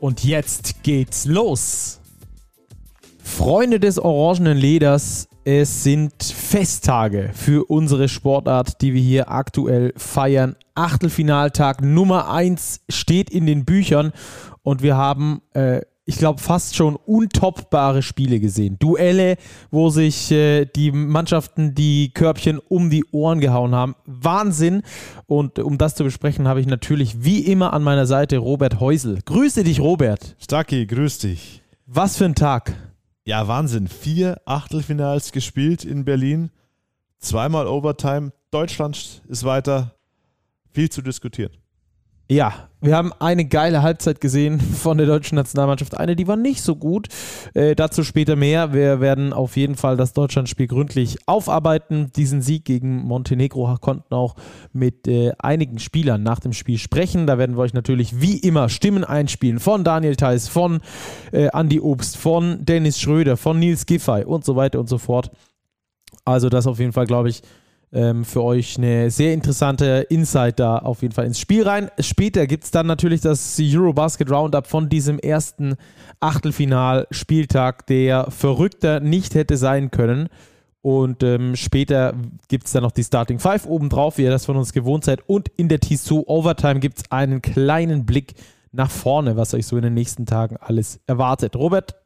Und jetzt geht's los. Freunde des orangenen Leders, es sind Festtage für unsere Sportart, die wir hier aktuell feiern. Achtelfinaltag Nummer 1 steht in den Büchern und wir haben, äh, ich glaube, fast schon untoppbare Spiele gesehen. Duelle, wo sich äh, die Mannschaften die Körbchen um die Ohren gehauen haben. Wahnsinn. Und um das zu besprechen, habe ich natürlich wie immer an meiner Seite Robert Häusel. Grüße dich, Robert. Stacki, grüß dich. Was für ein Tag. Ja, Wahnsinn. Vier Achtelfinals gespielt in Berlin. Zweimal Overtime. Deutschland ist weiter. Viel zu diskutieren. Ja, wir haben eine geile Halbzeit gesehen von der deutschen Nationalmannschaft. Eine, die war nicht so gut. Äh, dazu später mehr. Wir werden auf jeden Fall das Deutschlandspiel gründlich aufarbeiten. Diesen Sieg gegen Montenegro konnten auch mit äh, einigen Spielern nach dem Spiel sprechen. Da werden wir euch natürlich wie immer Stimmen einspielen von Daniel Theiss, von äh, Andy Obst, von Dennis Schröder, von Nils Giffey und so weiter und so fort. Also das auf jeden Fall, glaube ich, ähm, für euch eine sehr interessante Insight da auf jeden Fall ins Spiel rein. Später gibt es dann natürlich das Eurobasket Roundup von diesem ersten Achtelfinal-Spieltag, der verrückter nicht hätte sein können. Und ähm, später gibt es dann noch die Starting Five obendrauf, wie ihr das von uns gewohnt seid. Und in der Tissot Overtime gibt es einen kleinen Blick nach vorne, was euch so in den nächsten Tagen alles erwartet. Robert,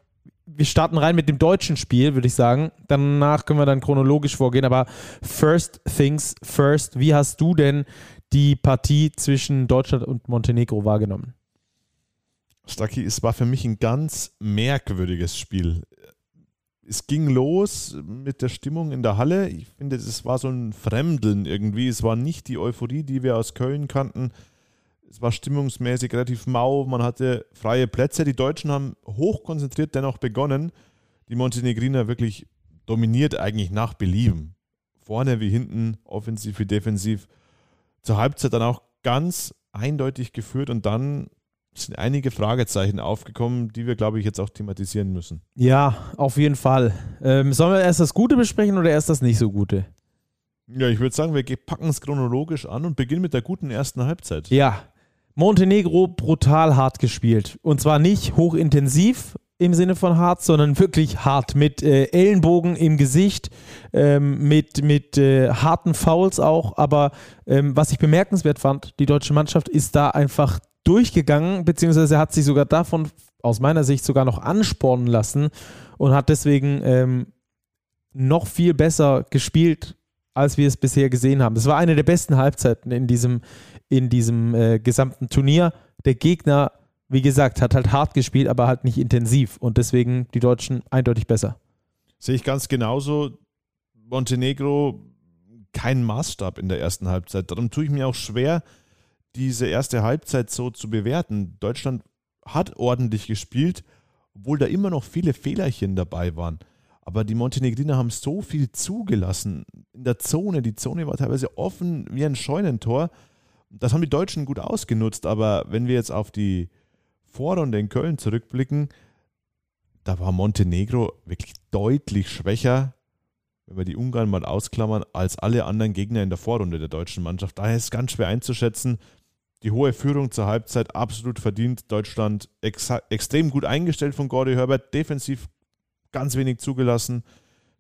wir starten rein mit dem deutschen Spiel, würde ich sagen. Danach können wir dann chronologisch vorgehen. Aber first things first, wie hast du denn die Partie zwischen Deutschland und Montenegro wahrgenommen? Stacki, es war für mich ein ganz merkwürdiges Spiel. Es ging los mit der Stimmung in der Halle. Ich finde, es war so ein Fremdeln irgendwie. Es war nicht die Euphorie, die wir aus Köln kannten es war stimmungsmäßig relativ mau, man hatte freie Plätze. Die Deutschen haben hochkonzentriert dennoch begonnen. Die Montenegriner wirklich dominiert eigentlich nach Belieben. Vorne wie hinten, offensiv wie defensiv. Zur Halbzeit dann auch ganz eindeutig geführt und dann sind einige Fragezeichen aufgekommen, die wir, glaube ich, jetzt auch thematisieren müssen. Ja, auf jeden Fall. Ähm, sollen wir erst das Gute besprechen oder erst das nicht so Gute? Ja, ich würde sagen, wir packen es chronologisch an und beginnen mit der guten ersten Halbzeit. Ja, Montenegro brutal hart gespielt. Und zwar nicht hochintensiv im Sinne von hart, sondern wirklich hart. Mit äh, Ellenbogen im Gesicht, ähm, mit, mit äh, harten Fouls auch. Aber ähm, was ich bemerkenswert fand, die deutsche Mannschaft ist da einfach durchgegangen, beziehungsweise hat sich sogar davon aus meiner Sicht sogar noch anspornen lassen und hat deswegen ähm, noch viel besser gespielt, als wir es bisher gesehen haben. Es war eine der besten Halbzeiten in diesem, in diesem äh, gesamten Turnier. Der Gegner, wie gesagt, hat halt hart gespielt, aber halt nicht intensiv und deswegen die Deutschen eindeutig besser. Sehe ich ganz genauso. Montenegro kein Maßstab in der ersten Halbzeit. Darum tue ich mir auch schwer, diese erste Halbzeit so zu bewerten. Deutschland hat ordentlich gespielt, obwohl da immer noch viele Fehlerchen dabei waren. Aber die Montenegriner haben so viel zugelassen in der Zone. Die Zone war teilweise offen wie ein Scheunentor das haben die Deutschen gut ausgenutzt, aber wenn wir jetzt auf die Vorrunde in Köln zurückblicken, da war Montenegro wirklich deutlich schwächer, wenn wir die Ungarn mal ausklammern, als alle anderen Gegner in der Vorrunde der deutschen Mannschaft. Daher ist es ganz schwer einzuschätzen. Die hohe Führung zur Halbzeit absolut verdient. Deutschland ex extrem gut eingestellt von Gordy Herbert, defensiv ganz wenig zugelassen,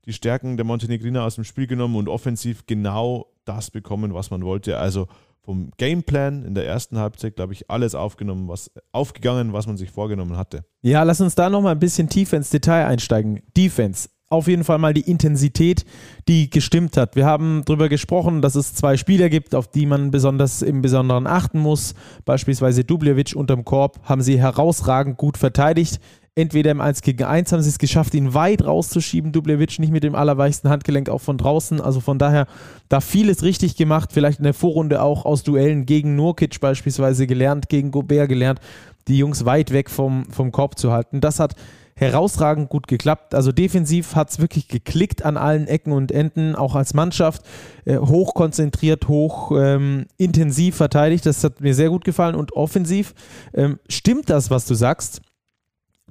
die Stärken der Montenegriner aus dem Spiel genommen und offensiv genau das bekommen, was man wollte. Also vom Gameplan in der ersten Halbzeit, glaube ich, alles aufgenommen, was aufgegangen, was man sich vorgenommen hatte. Ja, lass uns da nochmal ein bisschen tiefer ins Detail einsteigen. Defense. Auf jeden Fall mal die Intensität, die gestimmt hat. Wir haben darüber gesprochen, dass es zwei Spieler gibt, auf die man besonders im Besonderen achten muss. Beispielsweise Dubljevic unterm Korb haben sie herausragend gut verteidigt. Entweder im 1 gegen 1 haben sie es geschafft, ihn weit rauszuschieben. Dubljevic nicht mit dem allerweichsten Handgelenk auch von draußen. Also von daher da vieles richtig gemacht. Vielleicht in der Vorrunde auch aus Duellen gegen Nurkic beispielsweise gelernt, gegen Gobert gelernt, die Jungs weit weg vom, vom Korb zu halten. Das hat herausragend gut geklappt. Also defensiv hat es wirklich geklickt an allen Ecken und Enden, auch als Mannschaft. Äh, hoch konzentriert, hoch ähm, intensiv verteidigt. Das hat mir sehr gut gefallen. Und offensiv ähm, stimmt das, was du sagst.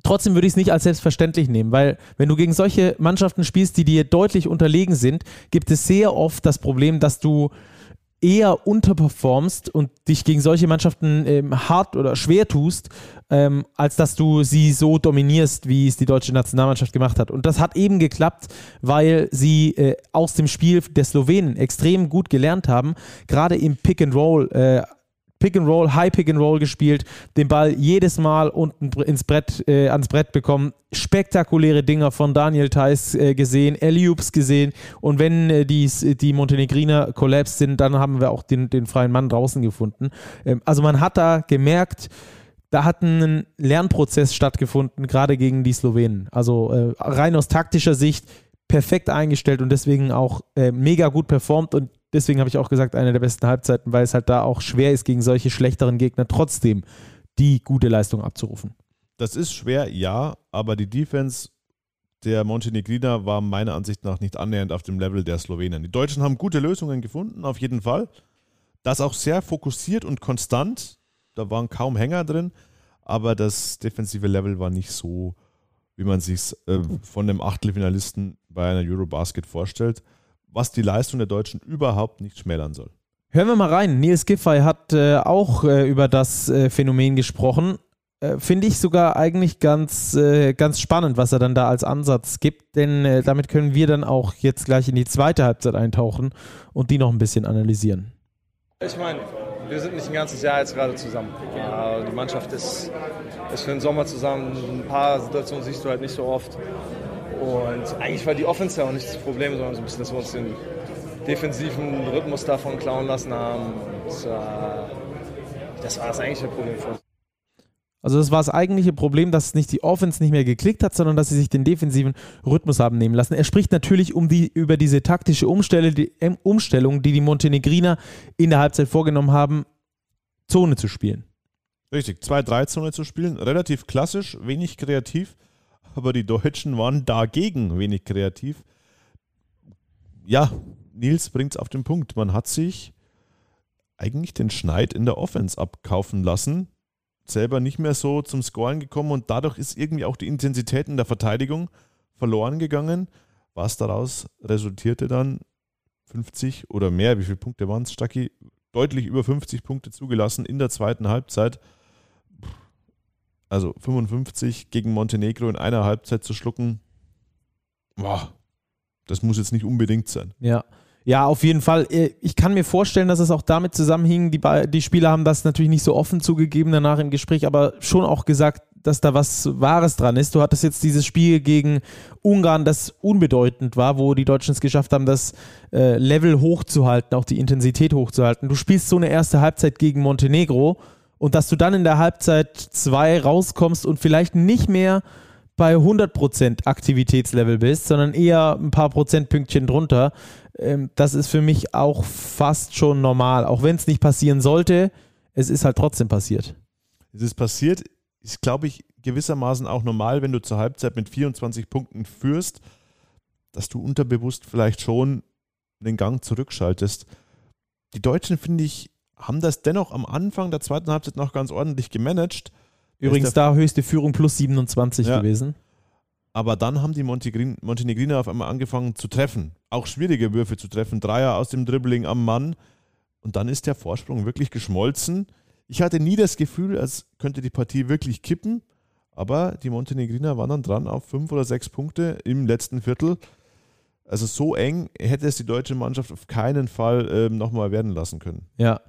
Trotzdem würde ich es nicht als selbstverständlich nehmen, weil wenn du gegen solche Mannschaften spielst, die dir deutlich unterlegen sind, gibt es sehr oft das Problem, dass du eher unterperformst und dich gegen solche Mannschaften ähm, hart oder schwer tust, ähm, als dass du sie so dominierst, wie es die deutsche Nationalmannschaft gemacht hat. Und das hat eben geklappt, weil sie äh, aus dem Spiel der Slowenen extrem gut gelernt haben, gerade im Pick and Roll. Äh, Pick and Roll, High Pick and Roll gespielt, den Ball jedes Mal unten ins Brett, äh, ans Brett bekommen. Spektakuläre Dinger von Daniel Theiss äh, gesehen, Eliups gesehen. Und wenn äh, die, die Montenegriner collapsed sind, dann haben wir auch den, den freien Mann draußen gefunden. Ähm, also man hat da gemerkt, da hat ein Lernprozess stattgefunden, gerade gegen die Slowenen. Also äh, rein aus taktischer Sicht perfekt eingestellt und deswegen auch äh, mega gut performt. Und Deswegen habe ich auch gesagt, eine der besten Halbzeiten, weil es halt da auch schwer ist, gegen solche schlechteren Gegner trotzdem die gute Leistung abzurufen. Das ist schwer, ja, aber die Defense der Montenegriner war meiner Ansicht nach nicht annähernd auf dem Level der Slowenen. Die Deutschen haben gute Lösungen gefunden, auf jeden Fall. Das auch sehr fokussiert und konstant. Da waren kaum Hänger drin, aber das defensive Level war nicht so, wie man sich äh, von dem Achtelfinalisten bei einer Eurobasket vorstellt was die Leistung der Deutschen überhaupt nicht schmälern soll. Hören wir mal rein. Nils Giffey hat äh, auch äh, über das äh, Phänomen gesprochen. Äh, finde ich sogar eigentlich ganz, äh, ganz spannend, was er dann da als Ansatz gibt, denn äh, damit können wir dann auch jetzt gleich in die zweite Halbzeit eintauchen und die noch ein bisschen analysieren. Ich meine, wir sind nicht ein ganzes Jahr jetzt gerade zusammen. die Mannschaft ist, ist für den Sommer zusammen. Ein paar Situationen siehst du halt nicht so oft. Und eigentlich war die Offense ja auch nicht das Problem, sondern so ein bisschen, dass wir uns den defensiven Rhythmus davon klauen lassen haben. Und, äh, das war das eigentliche Problem für uns. Also das war das eigentliche Problem, dass nicht die Offense nicht mehr geklickt hat, sondern dass sie sich den defensiven Rhythmus haben nehmen lassen. Er spricht natürlich um die, über diese taktische Umstelle, die, ähm, Umstellung, die die Montenegriner in der Halbzeit vorgenommen haben, Zone zu spielen. Richtig, 2-3-Zone zu spielen, relativ klassisch, wenig kreativ aber die Deutschen waren dagegen wenig kreativ. Ja, Nils bringt es auf den Punkt. Man hat sich eigentlich den Schneid in der Offense abkaufen lassen, selber nicht mehr so zum Scoren gekommen und dadurch ist irgendwie auch die Intensität in der Verteidigung verloren gegangen. Was daraus resultierte dann 50 oder mehr, wie viele Punkte waren es, Stacki? Deutlich über 50 Punkte zugelassen in der zweiten Halbzeit also 55 gegen Montenegro in einer Halbzeit zu schlucken, boah, das muss jetzt nicht unbedingt sein. Ja. Ja, auf jeden Fall. Äh, ich kann mir vorstellen, dass es auch damit zusammenhing. Die, die Spieler haben das natürlich nicht so offen zugegeben danach im Gespräch, aber schon auch gesagt, dass da was Wahres dran ist. Du hattest jetzt dieses Spiel gegen Ungarn, das unbedeutend war, wo die Deutschen es geschafft haben, das äh, Level hochzuhalten, auch die Intensität hochzuhalten. Du spielst so eine erste Halbzeit gegen Montenegro und dass du dann in der Halbzeit 2 rauskommst und vielleicht nicht mehr bei 100% Aktivitätslevel bist, sondern eher ein paar Prozentpünktchen drunter, ähm, das ist für mich auch fast schon normal. Auch wenn es nicht passieren sollte, es ist halt trotzdem passiert. Es ist passiert, ist glaube ich gewissermaßen auch normal, wenn du zur Halbzeit mit 24 Punkten führst, dass du unterbewusst vielleicht schon den Gang zurückschaltest. Die Deutschen, finde ich, haben das dennoch am Anfang der zweiten Halbzeit noch ganz ordentlich gemanagt. Übrigens da höchste Führung plus 27 ja. gewesen. Aber dann haben die Montenegriner auf einmal angefangen zu treffen. Auch schwierige Würfe zu treffen. Dreier aus dem Dribbling am Mann. Und dann ist der Vorsprung wirklich geschmolzen. Ich hatte nie das Gefühl, als könnte die Partie wirklich kippen. Aber die Montenegriner waren dann dran auf fünf oder sechs Punkte im letzten Viertel. Also so eng hätte es die deutsche Mannschaft auf keinen Fall ähm, nochmal werden lassen können. Ja,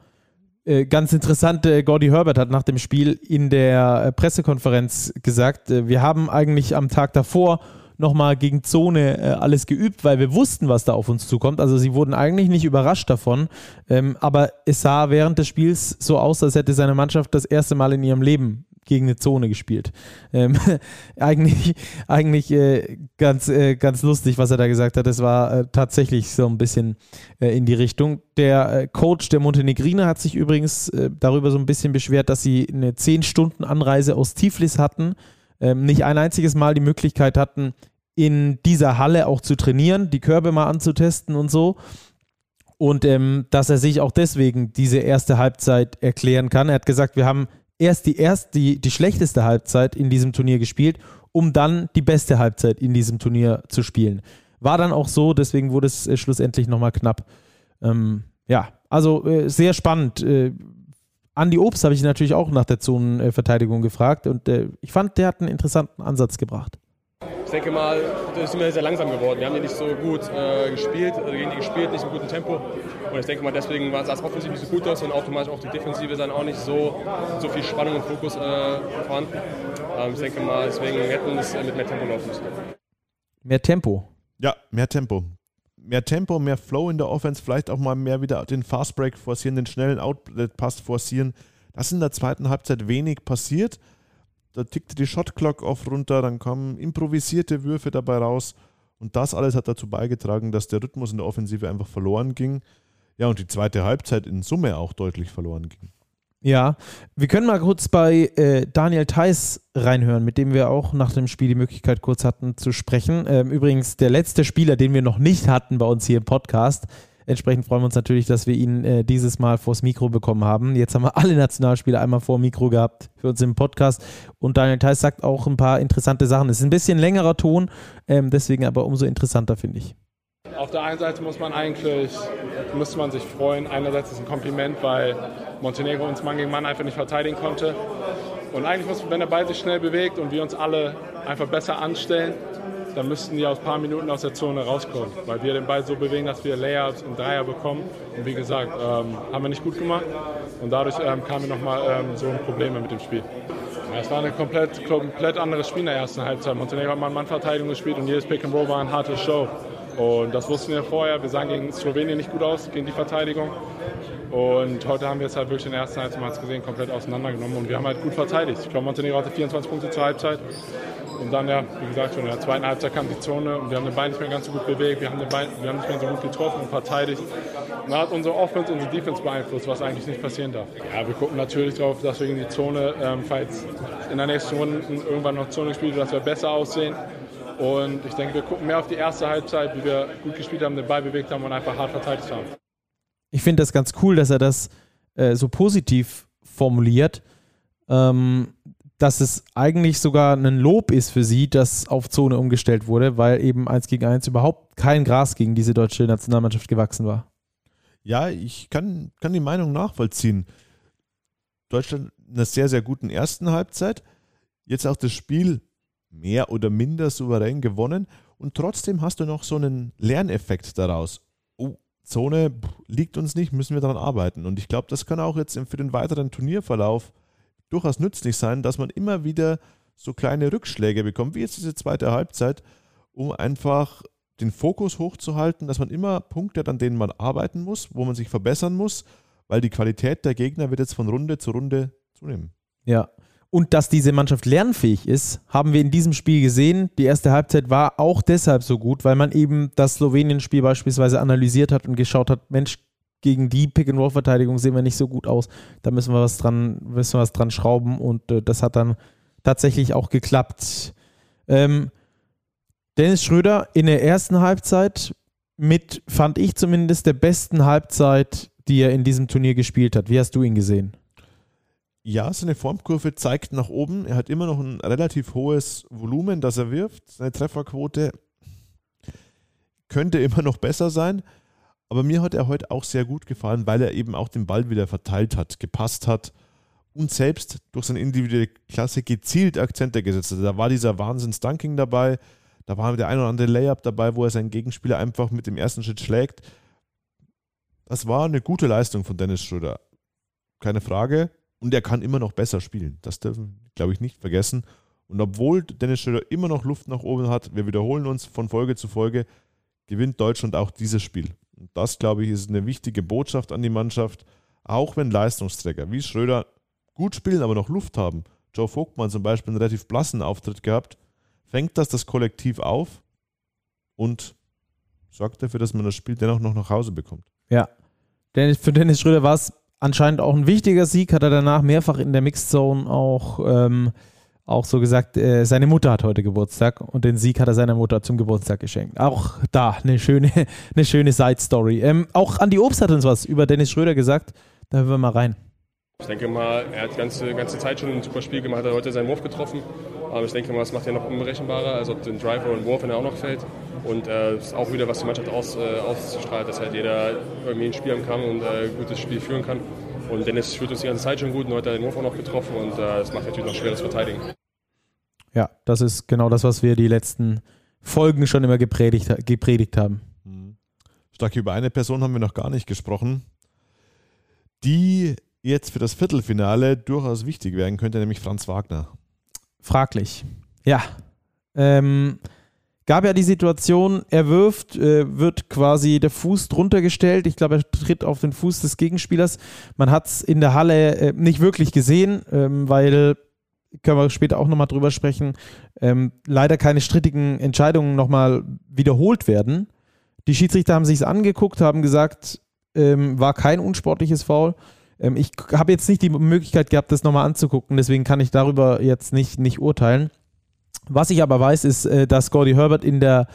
ganz interessant, äh, Gordy Herbert hat nach dem Spiel in der äh, Pressekonferenz gesagt, wir haben eigentlich am Tag davor nochmal gegen Zone äh, alles geübt, weil wir wussten, was da auf uns zukommt. Also sie wurden eigentlich nicht überrascht davon. Ähm, aber es sah während des Spiels so aus, als hätte seine Mannschaft das erste Mal in ihrem Leben gegen eine Zone gespielt. Ähm, eigentlich eigentlich äh, ganz, äh, ganz lustig, was er da gesagt hat. Es war äh, tatsächlich so ein bisschen äh, in die Richtung. Der äh, Coach der Montenegriner hat sich übrigens äh, darüber so ein bisschen beschwert, dass sie eine 10-Stunden-Anreise aus Tiflis hatten, ähm, nicht ein einziges Mal die Möglichkeit hatten, in dieser Halle auch zu trainieren, die Körbe mal anzutesten und so. Und ähm, dass er sich auch deswegen diese erste Halbzeit erklären kann. Er hat gesagt, wir haben erst die, erst die, die schlechteste Halbzeit in diesem Turnier gespielt, um dann die beste Halbzeit in diesem Turnier zu spielen. War dann auch so, deswegen wurde es äh, schlussendlich nochmal knapp. Ähm, ja, also äh, sehr spannend. Äh, Andi Obst habe ich natürlich auch nach der Zonenverteidigung gefragt und äh, ich fand, der hat einen interessanten Ansatz gebracht. Ich denke mal, das ist immer sehr langsam geworden. Wir haben die nicht so gut äh, gespielt, also gegen die gespielt, nicht im guten Tempo. Und ich denke mal, deswegen sah es offensiv nicht so gut aus und automatisch auch die Defensive dann auch nicht so, so viel Spannung und Fokus äh, vorhanden. Ähm, ich denke mal, deswegen hätten wir es mit mehr Tempo laufen müssen. Mehr Tempo? Ja, mehr Tempo mehr Tempo, mehr Flow in der Offense, vielleicht auch mal mehr wieder den Fastbreak forcieren, den schnellen Outlet-Pass forcieren. Das ist in der zweiten Halbzeit wenig passiert. Da tickte die Shotclock oft runter, dann kamen improvisierte Würfe dabei raus. Und das alles hat dazu beigetragen, dass der Rhythmus in der Offensive einfach verloren ging. Ja, und die zweite Halbzeit in Summe auch deutlich verloren ging. Ja, wir können mal kurz bei äh, Daniel Theiss reinhören, mit dem wir auch nach dem Spiel die Möglichkeit kurz hatten zu sprechen. Ähm, übrigens der letzte Spieler, den wir noch nicht hatten bei uns hier im Podcast. Entsprechend freuen wir uns natürlich, dass wir ihn äh, dieses Mal vors Mikro bekommen haben. Jetzt haben wir alle Nationalspieler einmal vor Mikro gehabt für uns im Podcast. Und Daniel Theiss sagt auch ein paar interessante Sachen. Es ist ein bisschen längerer Ton, ähm, deswegen aber umso interessanter, finde ich. Auf der einen Seite muss man eigentlich, müsste man sich freuen. Einerseits ist es ein Kompliment, weil Montenegro uns Mann gegen Mann einfach nicht verteidigen konnte. Und eigentlich muss, wenn der Ball sich schnell bewegt und wir uns alle einfach besser anstellen, dann müssten die aus ein paar Minuten aus der Zone rauskommen, weil wir den Ball so bewegen, dass wir Layups und Dreier bekommen. Und wie gesagt, ähm, haben wir nicht gut gemacht und dadurch ähm, kamen wir nochmal ähm, so Probleme mit dem Spiel. Ja, es war ein komplett, komplett anderes Spiel in der ersten Halbzeit. Montenegro hat Mann-Mann-Verteidigung gespielt und jedes Pick and Roll war eine harte Show. Und das wussten wir vorher. Wir sahen gegen Slowenien nicht gut aus, gegen die Verteidigung. Und heute haben wir es halt wirklich in der ersten Halbzeit, gesehen, komplett auseinandergenommen. Und wir haben halt gut verteidigt. Ich glaube, Montenegro hatte 24 Punkte zur Halbzeit. Und dann, ja, wie gesagt, schon in der zweiten Halbzeit kam die Zone und wir haben den Ball nicht mehr ganz so gut bewegt, wir haben den Ball, wir haben nicht mehr so gut getroffen und verteidigt. Und hat unsere Offense unsere Defense beeinflusst, was eigentlich nicht passieren darf. Ja, wir gucken natürlich darauf, dass wir in die Zone, ähm, falls in der nächsten Runde irgendwann noch Zone gespielt wird, dass wir besser aussehen. Und ich denke, wir gucken mehr auf die erste Halbzeit, wie wir gut gespielt haben, den Ball bewegt haben und einfach hart verteidigt haben. Ich finde das ganz cool, dass er das äh, so positiv formuliert, ähm, dass es eigentlich sogar ein Lob ist für sie, dass auf Zone umgestellt wurde, weil eben 1 gegen 1 überhaupt kein Gras gegen diese deutsche Nationalmannschaft gewachsen war. Ja, ich kann, kann die Meinung nachvollziehen. Deutschland in einer sehr, sehr guten ersten Halbzeit. Jetzt auch das Spiel mehr oder minder souverän gewonnen und trotzdem hast du noch so einen Lerneffekt daraus. Oh, Zone liegt uns nicht, müssen wir daran arbeiten. Und ich glaube, das kann auch jetzt für den weiteren Turnierverlauf durchaus nützlich sein, dass man immer wieder so kleine Rückschläge bekommt, wie jetzt diese zweite Halbzeit, um einfach den Fokus hochzuhalten, dass man immer Punkte hat, an denen man arbeiten muss, wo man sich verbessern muss, weil die Qualität der Gegner wird jetzt von Runde zu Runde zunehmen. Ja, und dass diese Mannschaft lernfähig ist, haben wir in diesem Spiel gesehen. Die erste Halbzeit war auch deshalb so gut, weil man eben das Slowenien-Spiel beispielsweise analysiert hat und geschaut hat, Mensch, gegen die Pick-and-Roll-Verteidigung sehen wir nicht so gut aus. Da müssen wir was dran, müssen wir was dran schrauben und äh, das hat dann tatsächlich auch geklappt. Ähm, Dennis Schröder in der ersten Halbzeit mit, fand ich zumindest, der besten Halbzeit, die er in diesem Turnier gespielt hat. Wie hast du ihn gesehen? Ja, seine Formkurve zeigt nach oben. Er hat immer noch ein relativ hohes Volumen, das er wirft. Seine Trefferquote könnte immer noch besser sein. Aber mir hat er heute auch sehr gut gefallen, weil er eben auch den Ball wieder verteilt hat, gepasst hat und selbst durch seine individuelle Klasse gezielt Akzente gesetzt hat. Da war dieser Wahnsinns-Dunking dabei, da war der ein oder andere Layup dabei, wo er seinen Gegenspieler einfach mit dem ersten Schritt schlägt. Das war eine gute Leistung von Dennis Schröder. Keine Frage. Und er kann immer noch besser spielen. Das dürfen, glaube ich, nicht vergessen. Und obwohl Dennis Schröder immer noch Luft nach oben hat, wir wiederholen uns von Folge zu Folge, gewinnt Deutschland auch dieses Spiel. Und das, glaube ich, ist eine wichtige Botschaft an die Mannschaft, auch wenn Leistungsträger wie Schröder gut spielen, aber noch Luft haben. Joe Vogtmann zum Beispiel einen relativ blassen Auftritt gehabt, fängt das das Kollektiv auf und sorgt dafür, dass man das Spiel dennoch noch nach Hause bekommt. Ja. Für Dennis Schröder war es anscheinend auch ein wichtiger Sieg, hat er danach mehrfach in der Mixed Zone auch, ähm, auch so gesagt, äh, seine Mutter hat heute Geburtstag und den Sieg hat er seiner Mutter zum Geburtstag geschenkt. Auch da eine schöne, eine schöne Side-Story. Ähm, auch Andi Obst hat uns was über Dennis Schröder gesagt. Da hören wir mal rein. Ich denke mal, er hat die ganze, ganze Zeit schon ein super Spiel gemacht, hat heute seinen Wurf getroffen. Aber ich denke mal, das macht er noch unberechenbarer, also ob den Driver und Wurf, wenn er auch noch fällt. Und äh, ist auch wieder, was die Mannschaft aus, äh, ausstrahlt, dass halt jeder irgendwie ein Spiel haben kann und äh, ein gutes Spiel führen kann. Und Dennis führt uns die ganze Zeit schon gut und heute hat er den Wurf auch noch getroffen und äh, das macht natürlich noch schweres Verteidigen. Ja, das ist genau das, was wir die letzten Folgen schon immer gepredigt, gepredigt haben. Mhm. Stark über eine Person haben wir noch gar nicht gesprochen, die jetzt für das Viertelfinale durchaus wichtig werden könnte, nämlich Franz Wagner. Fraglich. Ja. Ähm, gab ja die Situation, er wirft, äh, wird quasi der Fuß drunter gestellt. Ich glaube, er tritt auf den Fuß des Gegenspielers. Man hat es in der Halle äh, nicht wirklich gesehen, ähm, weil, können wir später auch nochmal drüber sprechen, ähm, leider keine strittigen Entscheidungen nochmal wiederholt werden. Die Schiedsrichter haben sich es angeguckt, haben gesagt, ähm, war kein unsportliches Foul. Ähm, ich habe jetzt nicht die Möglichkeit gehabt, das nochmal anzugucken, deswegen kann ich darüber jetzt nicht, nicht urteilen. Was ich aber weiß, ist, äh, dass Gordy Herbert in der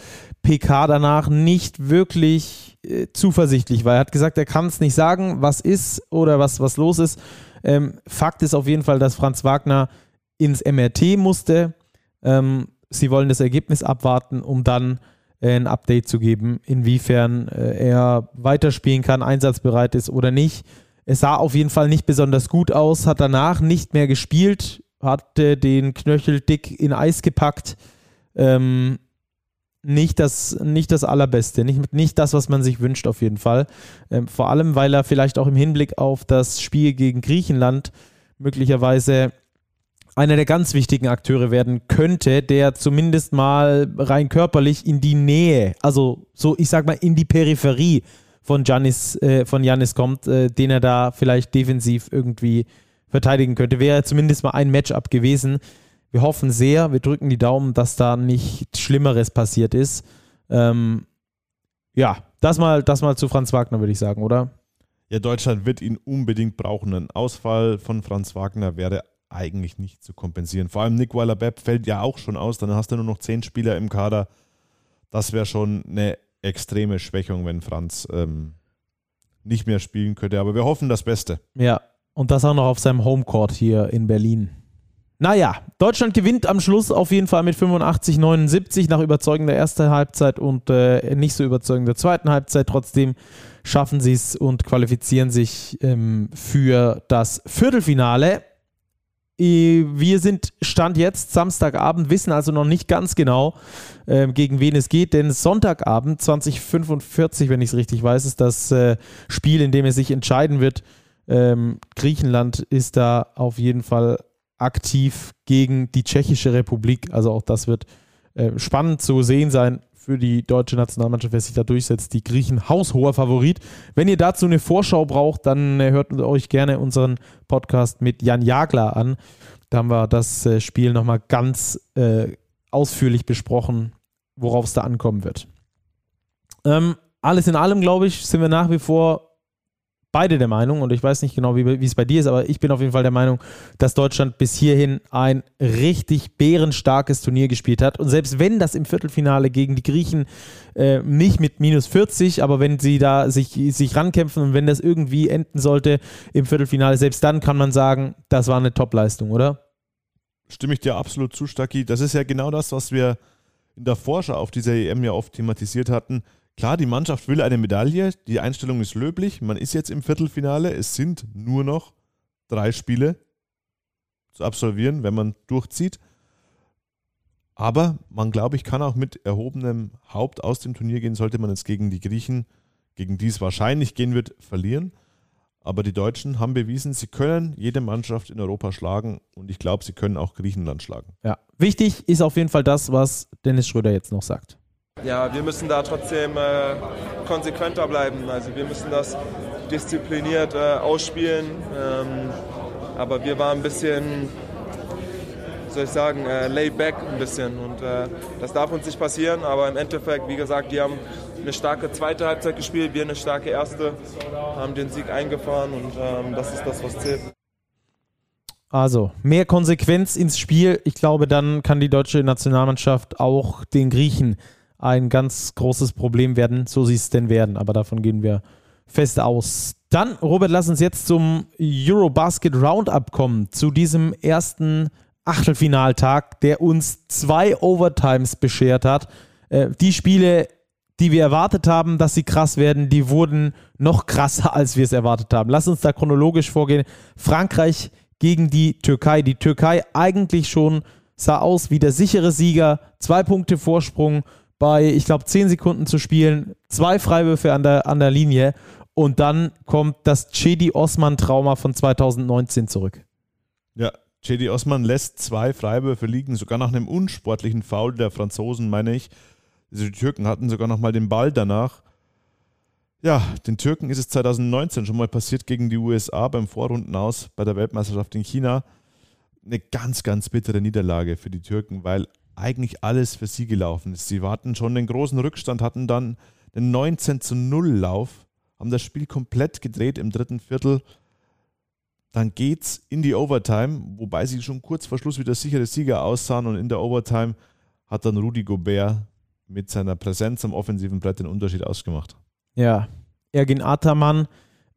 PK danach nicht wirklich äh, zuversichtlich war. Er hat gesagt, er kann es nicht sagen, was ist oder was, was los ist. Ähm, Fakt ist auf jeden Fall, dass Franz Wagner ins MRT musste. Ähm, sie wollen das Ergebnis abwarten, um dann äh, ein Update zu geben, inwiefern er weiterspielen kann, einsatzbereit ist oder nicht. Es sah auf jeden Fall nicht besonders gut aus, hat danach nicht mehr gespielt, hatte den Knöchel dick in Eis gepackt. Ähm, nicht das, nicht das Allerbeste, nicht, nicht das, was man sich wünscht, auf jeden Fall. Ähm, vor allem, weil er vielleicht auch im Hinblick auf das Spiel gegen Griechenland möglicherweise einer der ganz wichtigen Akteure werden könnte, der zumindest mal rein körperlich in die Nähe, also so, ich sag mal, in die Peripherie von Giannis, äh, von Janis kommt, äh, den er da vielleicht defensiv irgendwie verteidigen könnte. Wäre zumindest mal ein Matchup gewesen. Wir hoffen sehr, wir drücken die Daumen, dass da nichts Schlimmeres passiert ist. Ähm, ja, das mal, das mal zu Franz Wagner, würde ich sagen, oder? Ja, Deutschland wird ihn unbedingt brauchen. Ein Ausfall von Franz Wagner wäre eigentlich nicht zu kompensieren. Vor allem Nick Weiler-Bepp fällt ja auch schon aus. Dann hast du nur noch zehn Spieler im Kader. Das wäre schon eine extreme Schwächung, wenn Franz ähm, nicht mehr spielen könnte. Aber wir hoffen das Beste. Ja, und das auch noch auf seinem Homecourt hier in Berlin. Naja, Deutschland gewinnt am Schluss auf jeden Fall mit 85, 79 nach überzeugender erster Halbzeit und äh, nicht so überzeugender zweiten Halbzeit. Trotzdem schaffen sie es und qualifizieren sich ähm, für das Viertelfinale. Wir sind Stand jetzt Samstagabend, wissen also noch nicht ganz genau, äh, gegen wen es geht, denn Sonntagabend 2045, wenn ich es richtig weiß, ist das äh, Spiel, in dem es sich entscheiden wird. Ähm, Griechenland ist da auf jeden Fall aktiv gegen die Tschechische Republik. Also auch das wird äh, spannend zu sehen sein für die deutsche Nationalmannschaft, wer sich da durchsetzt. Die Griechen haushoher Favorit. Wenn ihr dazu eine Vorschau braucht, dann äh, hört euch gerne unseren Podcast mit Jan Jagler an. Da haben wir das äh, Spiel nochmal ganz äh, ausführlich besprochen, worauf es da ankommen wird. Ähm, alles in allem, glaube ich, sind wir nach wie vor beide der Meinung, und ich weiß nicht genau, wie, es bei dir ist, aber ich bin auf jeden Fall der Meinung, dass Deutschland bis hierhin ein richtig bärenstarkes Turnier gespielt hat. Und selbst wenn das im Viertelfinale gegen die Griechen äh, nicht mit minus 40, aber wenn sie da sich, sich rankämpfen und wenn das irgendwie enden sollte im Viertelfinale, selbst dann kann man sagen, das war eine Top-Leistung, oder? Stimme ich dir absolut zu, Stacki. Das ist ja genau das, was wir in der Vorschau auf dieser EM ja oft thematisiert hatten Klar, die Mannschaft will eine Medaille, die Einstellung ist löblich. Man ist jetzt im Viertelfinale. Es sind nur noch drei Spiele zu absolvieren, wenn man durchzieht. Aber man, glaube ich, kann auch mit erhobenem Haupt aus dem Turnier gehen, sollte man jetzt gegen die Griechen, gegen die es wahrscheinlich gehen wird, verlieren. Aber die Deutschen haben bewiesen, sie können jede Mannschaft in Europa schlagen und ich glaube, sie können auch Griechenland schlagen. Ja. Wichtig ist auf jeden Fall das, was Dennis Schröder jetzt noch sagt. Ja, wir müssen da trotzdem äh, konsequenter bleiben. Also wir müssen das diszipliniert äh, ausspielen. Ähm, aber wir waren ein bisschen, soll ich sagen, äh, laid back ein bisschen. Und äh, das darf uns nicht passieren. Aber im Endeffekt, wie gesagt, die haben eine starke zweite Halbzeit gespielt, wir eine starke erste, haben den Sieg eingefahren und ähm, das ist das, was zählt. Also, mehr Konsequenz ins Spiel. Ich glaube, dann kann die deutsche Nationalmannschaft auch den Griechen ein ganz großes Problem werden, so sie es denn werden. Aber davon gehen wir fest aus. Dann, Robert, lass uns jetzt zum Eurobasket Roundup kommen, zu diesem ersten Achtelfinaltag, der uns zwei Overtimes beschert hat. Äh, die Spiele, die wir erwartet haben, dass sie krass werden, die wurden noch krasser, als wir es erwartet haben. Lass uns da chronologisch vorgehen. Frankreich gegen die Türkei. Die Türkei eigentlich schon sah aus wie der sichere Sieger. Zwei Punkte Vorsprung bei, ich glaube, zehn Sekunden zu spielen. Zwei Freiwürfe an der, an der Linie. Und dann kommt das Chedi Osman-Trauma von 2019 zurück. Ja, Chedi Osman lässt zwei Freiwürfe liegen, sogar nach einem unsportlichen Foul der Franzosen, meine ich. Also die Türken hatten sogar noch mal den Ball danach. Ja, den Türken ist es 2019 schon mal passiert gegen die USA beim Vorrundenaus bei der Weltmeisterschaft in China. Eine ganz, ganz bittere Niederlage für die Türken, weil eigentlich alles für sie gelaufen ist. Sie hatten schon den großen Rückstand, hatten dann den 19 zu 0 Lauf haben das Spiel komplett gedreht im dritten Viertel. Dann geht's in die Overtime, wobei sie schon kurz vor Schluss wieder sichere Sieger aussahen und in der Overtime hat dann Rudi Gobert mit seiner Präsenz am offensiven Brett den Unterschied ausgemacht. Ja, Ergin Ataman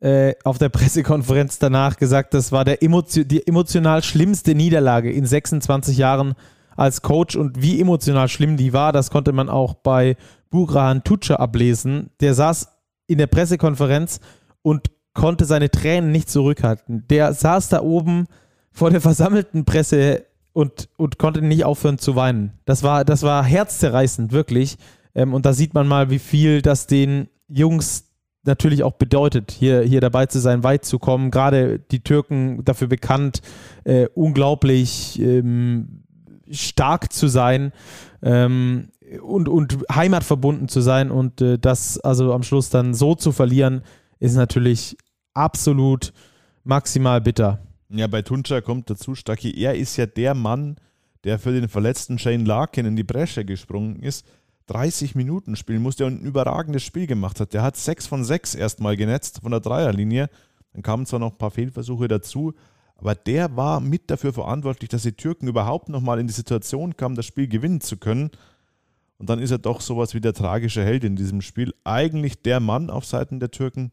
äh, auf der Pressekonferenz danach gesagt, das war der emotio die emotional schlimmste Niederlage in 26 Jahren als Coach und wie emotional schlimm die war, das konnte man auch bei Bugrahan Tutscher ablesen. Der saß in der Pressekonferenz und konnte seine Tränen nicht zurückhalten. Der saß da oben vor der versammelten Presse und, und konnte nicht aufhören zu weinen. Das war, das war herzzerreißend, wirklich. Ähm, und da sieht man mal, wie viel das den Jungs natürlich auch bedeutet, hier, hier dabei zu sein, weit zu kommen. Gerade die Türken dafür bekannt, äh, unglaublich ähm, stark zu sein. Ähm, und, und heimatverbunden zu sein und äh, das also am Schluss dann so zu verlieren, ist natürlich absolut maximal bitter. Ja, bei Tuncha kommt dazu, Stacki, er ist ja der Mann, der für den verletzten Shane Larkin in die Bresche gesprungen ist, 30 Minuten spielen musste und ein überragendes Spiel gemacht hat. Der hat 6 von 6 erstmal genetzt von der Dreierlinie. Dann kamen zwar noch ein paar Fehlversuche dazu, aber der war mit dafür verantwortlich, dass die Türken überhaupt nochmal in die Situation kamen, das Spiel gewinnen zu können. Und dann ist er doch sowas wie der tragische Held in diesem Spiel. Eigentlich der Mann auf Seiten der Türken.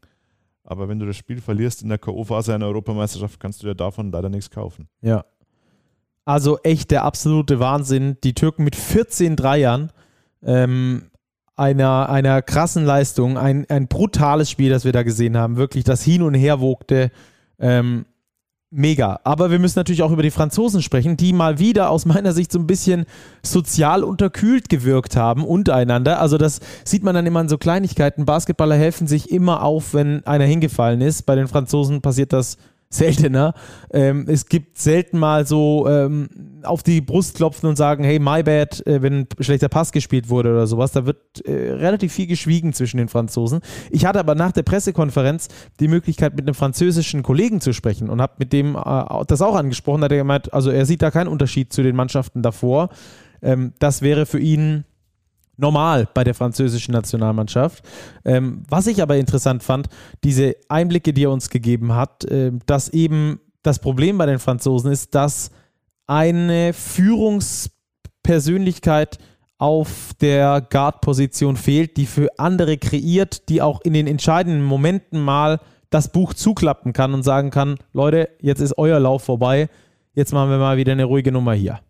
Aber wenn du das Spiel verlierst in der K.O.-Phase einer Europameisterschaft, kannst du dir davon leider nichts kaufen. Ja. Also echt der absolute Wahnsinn. Die Türken mit 14 Dreiern, ähm, einer, einer krassen Leistung, ein, ein brutales Spiel, das wir da gesehen haben. Wirklich das Hin und Her wogte. Ähm, Mega. Aber wir müssen natürlich auch über die Franzosen sprechen, die mal wieder aus meiner Sicht so ein bisschen sozial unterkühlt gewirkt haben untereinander. Also das sieht man dann immer an so Kleinigkeiten. Basketballer helfen sich immer auf, wenn einer hingefallen ist. Bei den Franzosen passiert das seltener. Ähm, es gibt selten mal so ähm, auf die Brust klopfen und sagen, hey, my bad, äh, wenn ein schlechter Pass gespielt wurde oder sowas. Da wird äh, relativ viel geschwiegen zwischen den Franzosen. Ich hatte aber nach der Pressekonferenz die Möglichkeit, mit einem französischen Kollegen zu sprechen und habe mit dem äh, das auch angesprochen. Da hat er gemeint, also er sieht da keinen Unterschied zu den Mannschaften davor. Ähm, das wäre für ihn normal bei der französischen Nationalmannschaft. Ähm, was ich aber interessant fand, diese Einblicke, die er uns gegeben hat, äh, dass eben das Problem bei den Franzosen ist, dass eine Führungspersönlichkeit auf der Guard-Position fehlt, die für andere kreiert, die auch in den entscheidenden Momenten mal das Buch zuklappen kann und sagen kann, Leute, jetzt ist euer Lauf vorbei, jetzt machen wir mal wieder eine ruhige Nummer hier.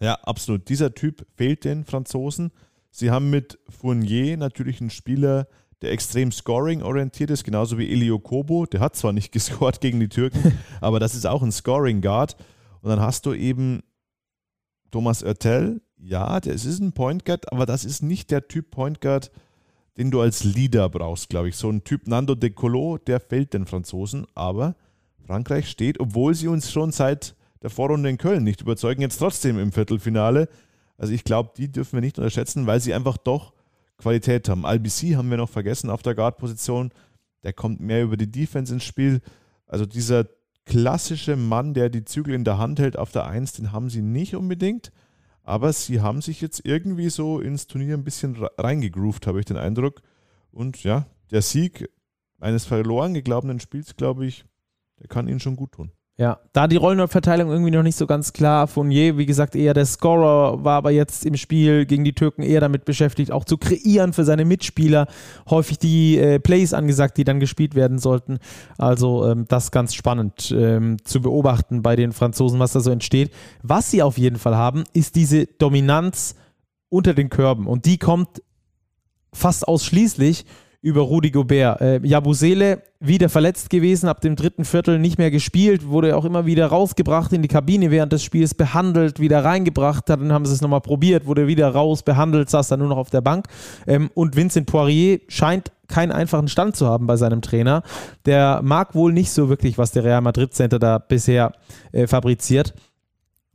Ja, absolut. Dieser Typ fehlt den Franzosen. Sie haben mit Fournier natürlich einen Spieler, der extrem scoring-orientiert ist, genauso wie Elio Kobo. Der hat zwar nicht gescored gegen die Türken, aber das ist auch ein Scoring-Guard. Und dann hast du eben Thomas Oertel. Ja, das ist ein Point Guard, aber das ist nicht der Typ Point Guard, den du als Leader brauchst, glaube ich. So ein Typ Nando De Colo, der fällt den Franzosen, aber Frankreich steht, obwohl sie uns schon seit der Vorrunde in Köln nicht überzeugen, jetzt trotzdem im Viertelfinale. Also ich glaube, die dürfen wir nicht unterschätzen, weil sie einfach doch Qualität haben. Albc haben wir noch vergessen auf der Guard-Position. Der kommt mehr über die Defense ins Spiel. Also dieser klassische Mann, der die Zügel in der Hand hält auf der Eins, den haben sie nicht unbedingt. Aber sie haben sich jetzt irgendwie so ins Turnier ein bisschen reingegroovt, habe ich den Eindruck. Und ja, der Sieg eines verloren geglaubenen Spiels, glaube ich, der kann ihnen schon gut tun. Ja, da die Rollenverteilung irgendwie noch nicht so ganz klar. Fournier, wie gesagt, eher der Scorer, war aber jetzt im Spiel gegen die Türken eher damit beschäftigt, auch zu kreieren für seine Mitspieler. Häufig die äh, Plays angesagt, die dann gespielt werden sollten. Also ähm, das ganz spannend ähm, zu beobachten bei den Franzosen, was da so entsteht. Was sie auf jeden Fall haben, ist diese Dominanz unter den Körben. Und die kommt fast ausschließlich über Rudi Gobert. Äh, Jabusele wieder verletzt gewesen, ab dem dritten Viertel nicht mehr gespielt, wurde auch immer wieder rausgebracht in die Kabine während des Spiels, behandelt, wieder reingebracht, dann haben sie es nochmal probiert, wurde wieder raus, behandelt, saß dann nur noch auf der Bank. Ähm, und Vincent Poirier scheint keinen einfachen Stand zu haben bei seinem Trainer. Der mag wohl nicht so wirklich, was der Real Madrid Center da bisher äh, fabriziert.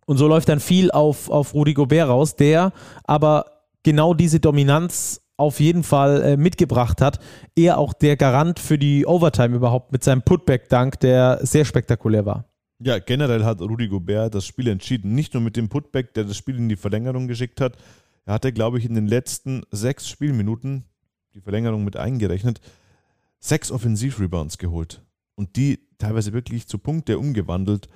Und so läuft dann viel auf, auf Rudi Gobert raus, der aber genau diese Dominanz auf jeden Fall äh, mitgebracht hat. Er auch der Garant für die Overtime überhaupt mit seinem Putback-Dank, der sehr spektakulär war. Ja, generell hat Rudi Gobert das Spiel entschieden. Nicht nur mit dem Putback, der das Spiel in die Verlängerung geschickt hat. Er hatte, glaube ich, in den letzten sechs Spielminuten, die Verlängerung mit eingerechnet, sechs Offensivrebounds geholt. Und die teilweise wirklich zu Punkte umgewandelt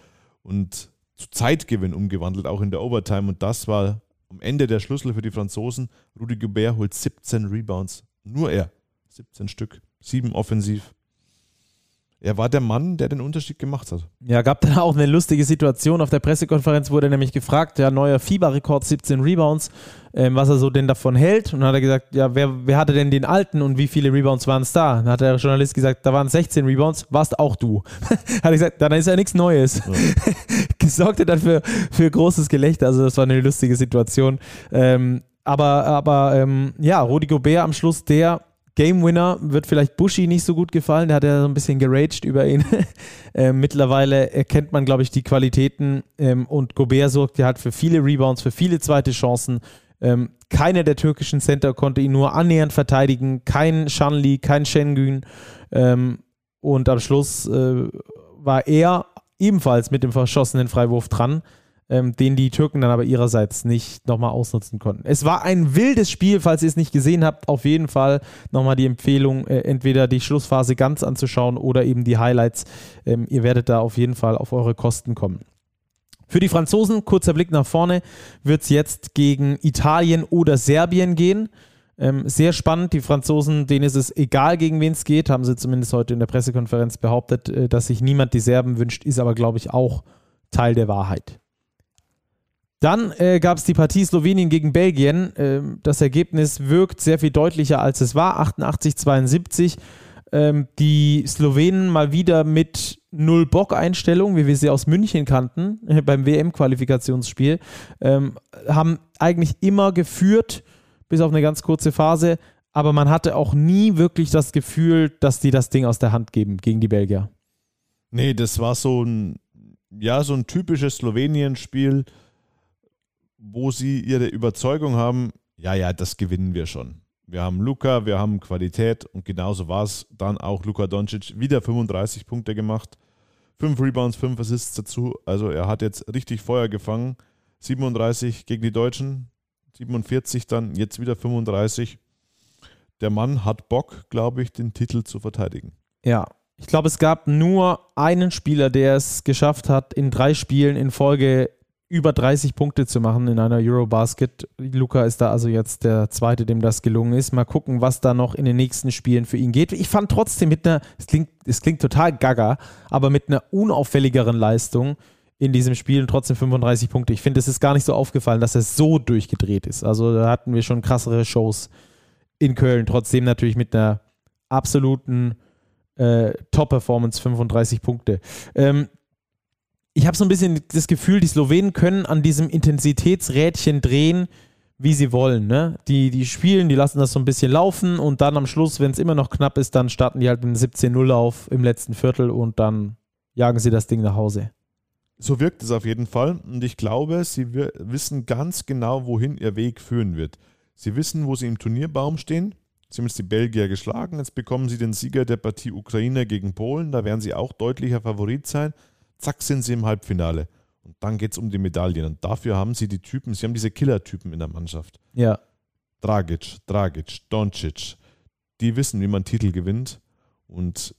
und zu Zeitgewinn umgewandelt, auch in der Overtime. Und das war am Ende der Schlüssel für die Franzosen. Rudi Gobert holt 17 Rebounds. Nur er. 17 Stück. Sieben offensiv. Er war der Mann, der den Unterschied gemacht hat. Ja, gab dann auch eine lustige Situation. Auf der Pressekonferenz wurde er nämlich gefragt, ja, neuer Fieberrekord, 17 Rebounds, ähm, was er so denn davon hält. Und dann hat er gesagt, ja, wer, wer hatte denn den alten und wie viele Rebounds waren es da? Dann hat der Journalist gesagt, da waren 16 Rebounds, warst auch du. hat er gesagt, dann ist ja nichts Neues. Ja. Sorgte dann für, für großes Gelächter. Also das war eine lustige Situation. Ähm, aber aber ähm, ja, Rudi Gobert am Schluss der Game Winner wird vielleicht Bushi nicht so gut gefallen. Der hat ja so ein bisschen geraged über ihn. äh, mittlerweile erkennt man, glaube ich, die Qualitäten ähm, und Gobert sorgt ja halt für viele Rebounds, für viele zweite Chancen. Ähm, keiner der türkischen Center konnte ihn nur annähernd verteidigen. Kein Shanli, kein Şengün. Ähm, und am Schluss äh, war er ebenfalls mit dem verschossenen Freiwurf dran ähm, den die Türken dann aber ihrerseits nicht nochmal ausnutzen konnten. Es war ein wildes Spiel, falls ihr es nicht gesehen habt, auf jeden Fall nochmal die Empfehlung, äh, entweder die Schlussphase ganz anzuschauen oder eben die Highlights. Ähm, ihr werdet da auf jeden Fall auf eure Kosten kommen. Für die Franzosen, kurzer Blick nach vorne, wird es jetzt gegen Italien oder Serbien gehen. Ähm, sehr spannend. Die Franzosen, denen ist es egal, gegen wen es geht, haben sie zumindest heute in der Pressekonferenz behauptet, äh, dass sich niemand die Serben wünscht, ist aber, glaube ich, auch Teil der Wahrheit. Dann äh, gab es die Partie Slowenien gegen Belgien. Äh, das Ergebnis wirkt sehr viel deutlicher, als es war. 88-72. Ähm, die Slowenen mal wieder mit Null-Bock-Einstellung, wie wir sie aus München kannten, äh, beim WM-Qualifikationsspiel, ähm, haben eigentlich immer geführt, bis auf eine ganz kurze Phase. Aber man hatte auch nie wirklich das Gefühl, dass die das Ding aus der Hand geben gegen die Belgier. Nee, das war so ein, ja, so ein typisches Slowenien-Spiel wo sie ihre Überzeugung haben, ja, ja, das gewinnen wir schon. Wir haben Luca, wir haben Qualität und genauso war es dann auch Luka Doncic. Wieder 35 Punkte gemacht, 5 Rebounds, 5 Assists dazu. Also er hat jetzt richtig Feuer gefangen. 37 gegen die Deutschen, 47 dann, jetzt wieder 35. Der Mann hat Bock, glaube ich, den Titel zu verteidigen. Ja, ich glaube, es gab nur einen Spieler, der es geschafft hat, in drei Spielen in Folge über 30 Punkte zu machen in einer Eurobasket. Luca ist da also jetzt der Zweite, dem das gelungen ist. Mal gucken, was da noch in den nächsten Spielen für ihn geht. Ich fand trotzdem mit einer, es klingt, es klingt total gaga, aber mit einer unauffälligeren Leistung in diesem Spiel und trotzdem 35 Punkte. Ich finde, es ist gar nicht so aufgefallen, dass er so durchgedreht ist. Also da hatten wir schon krassere Shows in Köln. Trotzdem natürlich mit einer absoluten äh, Top-Performance 35 Punkte. Ähm, ich habe so ein bisschen das Gefühl, die Slowenen können an diesem Intensitätsrädchen drehen, wie sie wollen. Ne? Die, die spielen, die lassen das so ein bisschen laufen und dann am Schluss, wenn es immer noch knapp ist, dann starten die halt mit einem 17-0 auf im letzten Viertel und dann jagen sie das Ding nach Hause. So wirkt es auf jeden Fall und ich glaube, sie wissen ganz genau, wohin ihr Weg führen wird. Sie wissen, wo sie im Turnierbaum stehen. Sie haben jetzt die Belgier geschlagen. Jetzt bekommen sie den Sieger der Partie Ukraine gegen Polen. Da werden sie auch deutlicher Favorit sein. Zack, sind sie im Halbfinale. Und dann geht es um die Medaillen. Und dafür haben sie die Typen, sie haben diese Killer-Typen in der Mannschaft. Ja. Dragic, Dragic, Doncic. Die wissen, wie man Titel gewinnt. Und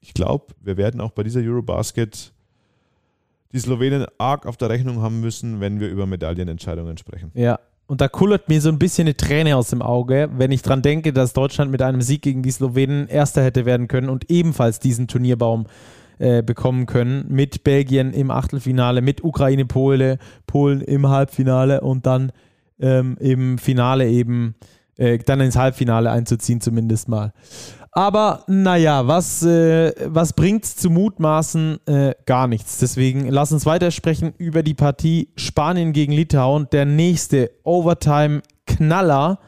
ich glaube, wir werden auch bei dieser Eurobasket die Slowenen arg auf der Rechnung haben müssen, wenn wir über Medaillenentscheidungen sprechen. Ja, und da kullert mir so ein bisschen eine Träne aus dem Auge, wenn ich dran denke, dass Deutschland mit einem Sieg gegen die Slowenen Erster hätte werden können und ebenfalls diesen Turnierbaum äh, bekommen können. Mit Belgien im Achtelfinale, mit Ukraine, Pole, Polen im Halbfinale und dann ähm, im Finale eben, äh, dann ins Halbfinale einzuziehen, zumindest mal. Aber naja, was, äh, was bringt es zu mutmaßen? Äh, gar nichts. Deswegen lass uns weitersprechen über die Partie Spanien gegen Litauen. Der nächste Overtime-Knaller,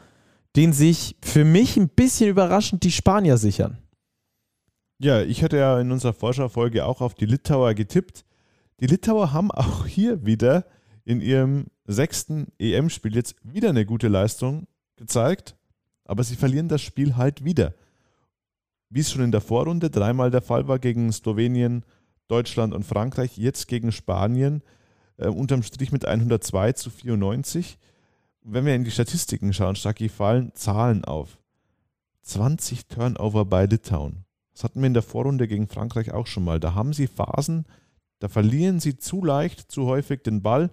den sich für mich ein bisschen überraschend die Spanier sichern. Ja, ich hatte ja in unserer Forscherfolge auch auf die Litauer getippt. Die Litauer haben auch hier wieder in ihrem sechsten EM-Spiel jetzt wieder eine gute Leistung gezeigt, aber sie verlieren das Spiel halt wieder wie es schon in der Vorrunde dreimal der Fall war gegen Slowenien, Deutschland und Frankreich, jetzt gegen Spanien, äh, unterm Strich mit 102 zu 94. wenn wir in die Statistiken schauen, Stacki, fallen Zahlen auf. 20 Turnover bei Litauen. Das hatten wir in der Vorrunde gegen Frankreich auch schon mal. Da haben sie Phasen, da verlieren sie zu leicht, zu häufig den Ball.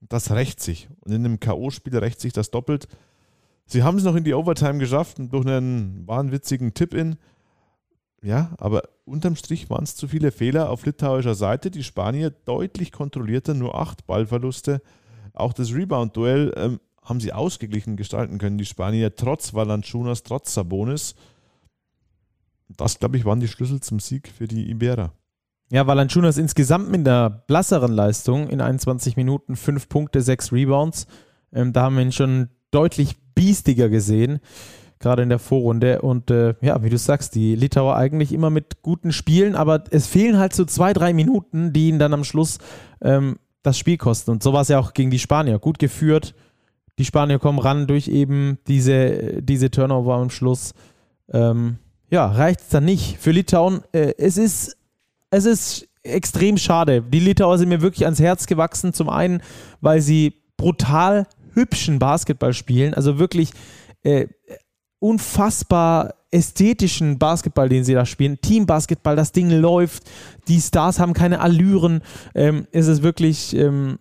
Das rächt sich. Und in einem K.O.-Spiel rächt sich das doppelt. Sie haben es noch in die Overtime geschafft durch einen wahnwitzigen Tip-In ja, aber unterm Strich waren es zu viele Fehler auf litauischer Seite. Die Spanier deutlich kontrollierter, nur acht Ballverluste. Auch das Rebound-Duell ähm, haben sie ausgeglichen gestalten können, die Spanier, trotz Valanciunas, trotz Sabonis. Das, glaube ich, waren die Schlüssel zum Sieg für die Iberer. Ja, Valanciunas insgesamt mit einer blasseren Leistung in 21 Minuten, 5 Punkte, 6 Rebounds. Ähm, da haben wir ihn schon deutlich biestiger gesehen gerade in der Vorrunde. Und äh, ja, wie du sagst, die Litauer eigentlich immer mit guten Spielen, aber es fehlen halt so zwei, drei Minuten, die ihnen dann am Schluss ähm, das Spiel kosten. Und so war es ja auch gegen die Spanier. Gut geführt. Die Spanier kommen ran durch eben diese, diese Turnover am Schluss. Ähm, ja, reicht es dann nicht. Für Litauen, äh, es ist, es ist extrem schade. Die Litauer sind mir wirklich ans Herz gewachsen. Zum einen, weil sie brutal hübschen Basketball spielen. Also wirklich äh, unfassbar ästhetischen Basketball, den sie da spielen. Teambasketball, das Ding läuft, die Stars haben keine Allüren. Ähm, es ist wirklich ähm,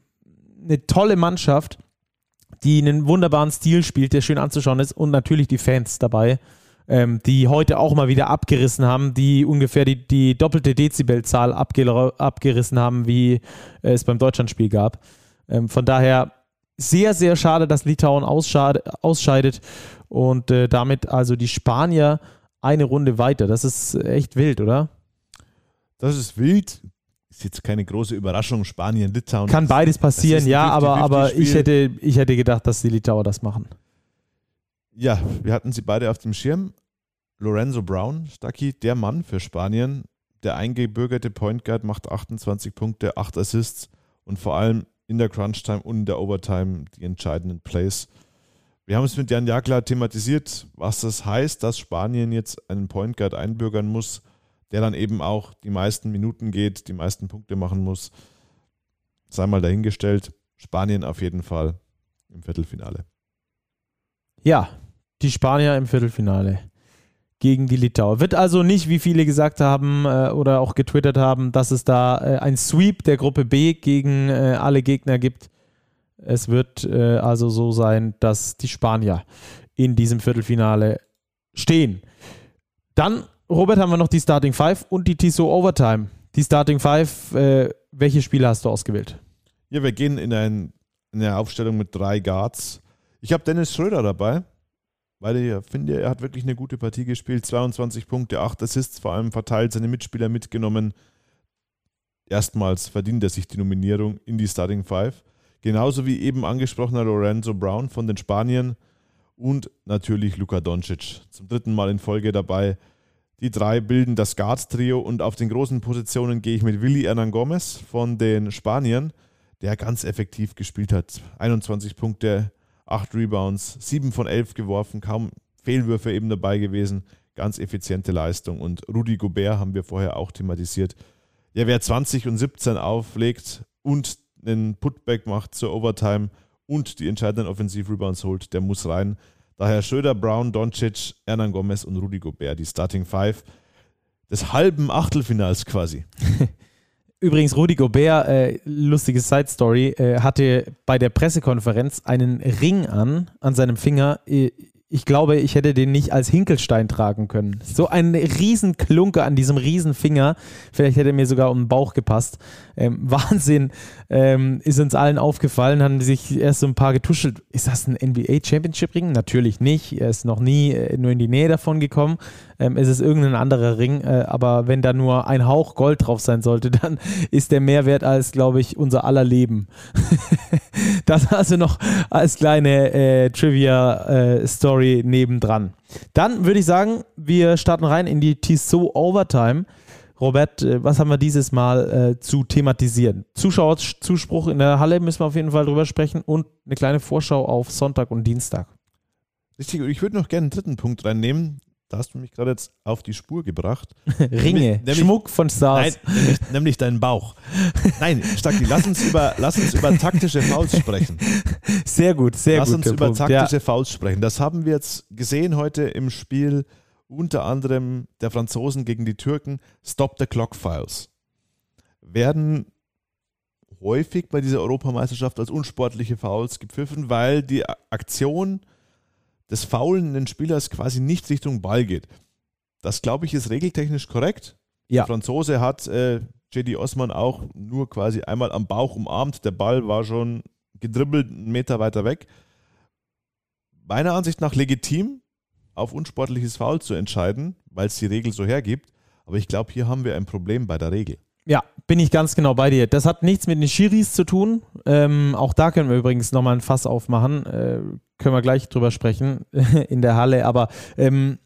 eine tolle Mannschaft, die einen wunderbaren Stil spielt, der schön anzuschauen ist und natürlich die Fans dabei, ähm, die heute auch mal wieder abgerissen haben, die ungefähr die, die doppelte Dezibelzahl abge abgerissen haben, wie es beim Deutschlandspiel gab. Ähm, von daher sehr, sehr schade, dass Litauen ausscheidet und äh, damit also die Spanier eine Runde weiter. Das ist echt wild, oder? Das ist wild. Ist jetzt keine große Überraschung. Spanien, Litauen. Kann beides passieren, ja, aber, aber ich, hätte, ich hätte gedacht, dass die Litauer das machen. Ja, wir hatten sie beide auf dem Schirm. Lorenzo Brown, Stucky, der Mann für Spanien. Der eingebürgerte Point Guard macht 28 Punkte, 8 Assists und vor allem in der Crunch Time und in der Overtime die entscheidenden Plays. Wir haben es mit Jan Jakler thematisiert, was das heißt, dass Spanien jetzt einen Point Guard einbürgern muss, der dann eben auch die meisten Minuten geht, die meisten Punkte machen muss. Sei mal dahingestellt. Spanien auf jeden Fall im Viertelfinale. Ja, die Spanier im Viertelfinale gegen die Litauer. Wird also nicht, wie viele gesagt haben äh, oder auch getwittert haben, dass es da äh, ein Sweep der Gruppe B gegen äh, alle Gegner gibt. Es wird äh, also so sein, dass die Spanier in diesem Viertelfinale stehen. Dann, Robert, haben wir noch die Starting Five und die Tissot Overtime. Die Starting Five, äh, welche Spiele hast du ausgewählt? Ja, wir gehen in, ein, in eine Aufstellung mit drei Guards. Ich habe Dennis Schröder dabei, weil ich finde, er hat wirklich eine gute Partie gespielt. 22 Punkte, 8 Assists, vor allem verteilt, seine Mitspieler mitgenommen. Erstmals verdient er sich die Nominierung in die Starting Five. Genauso wie eben angesprochener Lorenzo Brown von den Spaniern und natürlich Luka Doncic. Zum dritten Mal in Folge dabei. Die drei bilden das Guards-Trio und auf den großen Positionen gehe ich mit Willy Hernan Gomez von den Spaniern, der ganz effektiv gespielt hat. 21 Punkte, 8 Rebounds, 7 von 11 geworfen, kaum Fehlwürfe eben dabei gewesen. Ganz effiziente Leistung. Und Rudi Gobert haben wir vorher auch thematisiert. Ja, wer 20 und 17 auflegt und einen Putback macht zur Overtime und die entscheidenden Offensiv-Rebounds holt, der muss rein. Daher Schröder, Brown, Doncic, Hernan Gomez und Rudi Gobert, die Starting Five des halben Achtelfinals quasi. Übrigens, Rudi Gobert, äh, lustige Side Story, äh, hatte bei der Pressekonferenz einen Ring an, an seinem Finger. Ich glaube, ich hätte den nicht als Hinkelstein tragen können. So ein Riesenklunke an diesem Riesenfinger. Vielleicht hätte er mir sogar um den Bauch gepasst. Ähm, Wahnsinn. Ähm, ist uns allen aufgefallen, haben sich erst so ein paar getuschelt. Ist das ein NBA Championship Ring? Natürlich nicht. Er ist noch nie äh, nur in die Nähe davon gekommen. Ähm, es ist irgendein anderer Ring. Äh, aber wenn da nur ein Hauch Gold drauf sein sollte, dann ist der mehr wert als, glaube ich, unser aller Leben. das also noch als kleine äh, Trivia-Story äh, nebendran. Dann würde ich sagen, wir starten rein in die Tissot Overtime. Robert, äh, was haben wir dieses Mal äh, zu thematisieren? Zuschauerzuspruch in der Halle müssen wir auf jeden Fall drüber sprechen und eine kleine Vorschau auf Sonntag und Dienstag. Richtig, ich würde noch gerne einen dritten Punkt reinnehmen. Da hast du mich gerade jetzt auf die Spur gebracht. Ringe, nämlich, Schmuck von Stars. Nein, nämlich, nämlich deinen Bauch. Nein, Stacki, lass uns über, lass uns über taktische Fouls sprechen. Sehr gut, sehr lass gut. Lass uns über Punkt, taktische ja. Fouls sprechen. Das haben wir jetzt gesehen heute im Spiel unter anderem der Franzosen gegen die Türken, Stop the Clock Files, werden häufig bei dieser Europameisterschaft als unsportliche Fouls gepfiffen, weil die Aktion des faulenden Spielers quasi nicht Richtung Ball geht. Das, glaube ich, ist regeltechnisch korrekt. Ja. Der Franzose hat äh, JD Osman auch nur quasi einmal am Bauch umarmt. Der Ball war schon gedribbelt einen Meter weiter weg. Meiner Ansicht nach legitim, auf unsportliches Foul zu entscheiden, weil es die Regel so hergibt. Aber ich glaube, hier haben wir ein Problem bei der Regel. Ja, bin ich ganz genau bei dir. Das hat nichts mit den Schiris zu tun. Ähm, auch da können wir übrigens nochmal ein Fass aufmachen. Äh, können wir gleich drüber sprechen in der Halle. Aber ähm,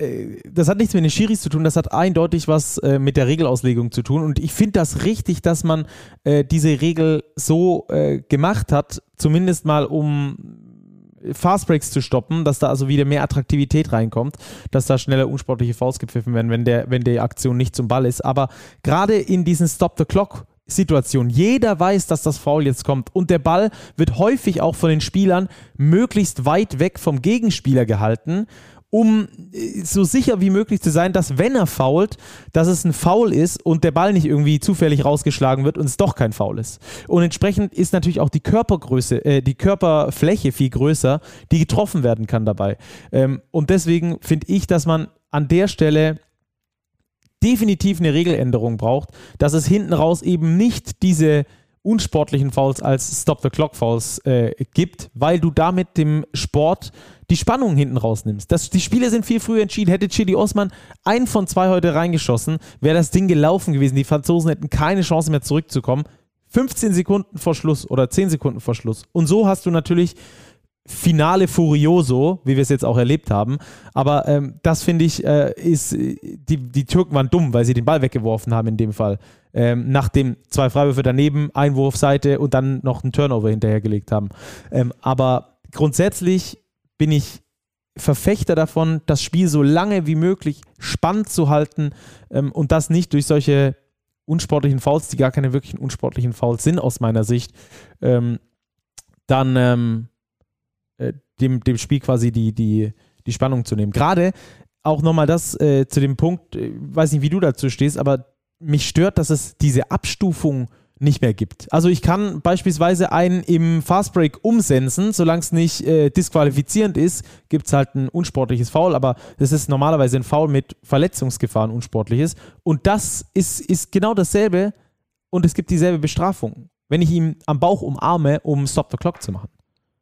äh, das hat nichts mit den Schiris zu tun, das hat eindeutig was äh, mit der Regelauslegung zu tun. Und ich finde das richtig, dass man äh, diese Regel so äh, gemacht hat, zumindest mal um Fastbreaks zu stoppen, dass da also wieder mehr Attraktivität reinkommt, dass da schneller unsportliche Fouls gepfiffen werden, wenn, der, wenn die Aktion nicht zum Ball ist. Aber gerade in diesen Stop-the-Clock Situation. Jeder weiß, dass das Foul jetzt kommt und der Ball wird häufig auch von den Spielern möglichst weit weg vom Gegenspieler gehalten um äh, so sicher wie möglich zu sein, dass wenn er fault, dass es ein Foul ist und der Ball nicht irgendwie zufällig rausgeschlagen wird und es doch kein Foul ist. Und entsprechend ist natürlich auch die Körpergröße, äh, die Körperfläche viel größer, die getroffen werden kann dabei. Ähm, und deswegen finde ich, dass man an der Stelle definitiv eine Regeländerung braucht, dass es hinten raus eben nicht diese unsportlichen Fouls als Stop-the-Clock-Fouls äh, gibt, weil du damit dem Sport die Spannung hinten rausnimmst. Das, die Spiele sind viel früher entschieden. Hätte Chili Osman ein von zwei heute reingeschossen, wäre das Ding gelaufen gewesen. Die Franzosen hätten keine Chance mehr zurückzukommen. 15 Sekunden vor Schluss oder 10 Sekunden vor Schluss. Und so hast du natürlich Finale Furioso, wie wir es jetzt auch erlebt haben. Aber ähm, das finde ich, äh, ist, die, die Türken waren dumm, weil sie den Ball weggeworfen haben in dem Fall. Ähm, nachdem zwei Freiwürfe daneben, Einwurfseite und dann noch einen Turnover hinterhergelegt haben. Ähm, aber grundsätzlich bin ich Verfechter davon, das Spiel so lange wie möglich spannend zu halten ähm, und das nicht durch solche unsportlichen Fouls, die gar keine wirklichen unsportlichen Fouls sind aus meiner Sicht, ähm, dann ähm, äh, dem, dem Spiel quasi die, die, die Spannung zu nehmen. Gerade auch nochmal das äh, zu dem Punkt, äh, weiß nicht, wie du dazu stehst, aber mich stört, dass es diese Abstufung nicht mehr gibt. Also ich kann beispielsweise einen im Fastbreak umsensen, solange es nicht äh, disqualifizierend ist, gibt es halt ein unsportliches Foul, aber das ist normalerweise ein Foul mit Verletzungsgefahren unsportliches. Und das ist, ist genau dasselbe und es gibt dieselbe Bestrafung, wenn ich ihn am Bauch umarme, um Stop the Clock zu machen.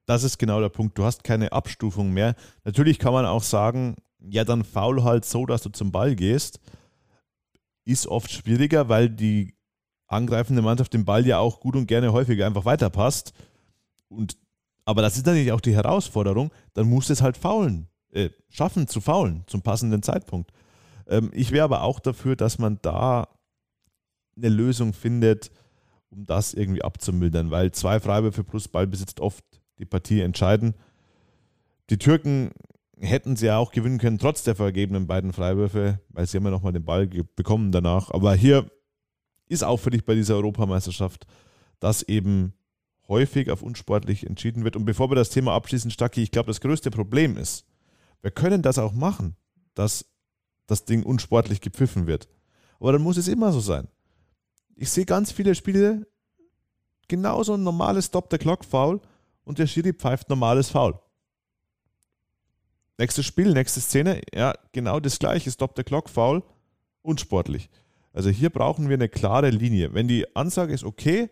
Das ist genau der Punkt. Du hast keine Abstufung mehr. Natürlich kann man auch sagen, ja, dann faul halt so, dass du zum Ball gehst. Ist oft schwieriger, weil die angreifende Mannschaft den Ball ja auch gut und gerne häufiger einfach weiterpasst. Und, aber das ist natürlich auch die Herausforderung, dann muss es halt faulen, äh, schaffen zu faulen zum passenden Zeitpunkt. Ähm, ich wäre aber auch dafür, dass man da eine Lösung findet, um das irgendwie abzumildern, weil zwei Freiwürfe plus Ball besitzt oft die Partie entscheiden. Die Türken hätten sie ja auch gewinnen können, trotz der vergebenen beiden Freiwürfe, weil sie haben ja nochmal den Ball bekommen danach. Aber hier ist auffällig bei dieser Europameisterschaft, dass eben häufig auf unsportlich entschieden wird. Und bevor wir das Thema abschließen, Stacki, ich glaube, das größte Problem ist, wir können das auch machen, dass das Ding unsportlich gepfiffen wird. Aber dann muss es immer so sein. Ich sehe ganz viele Spiele, genauso ein normales Stop-the-Clock-Foul und der Schiri pfeift normales Foul. Nächstes Spiel, nächste Szene, ja, genau das gleiche, Stop-the-Clock-Foul, unsportlich. Also hier brauchen wir eine klare Linie. Wenn die Ansage ist, okay,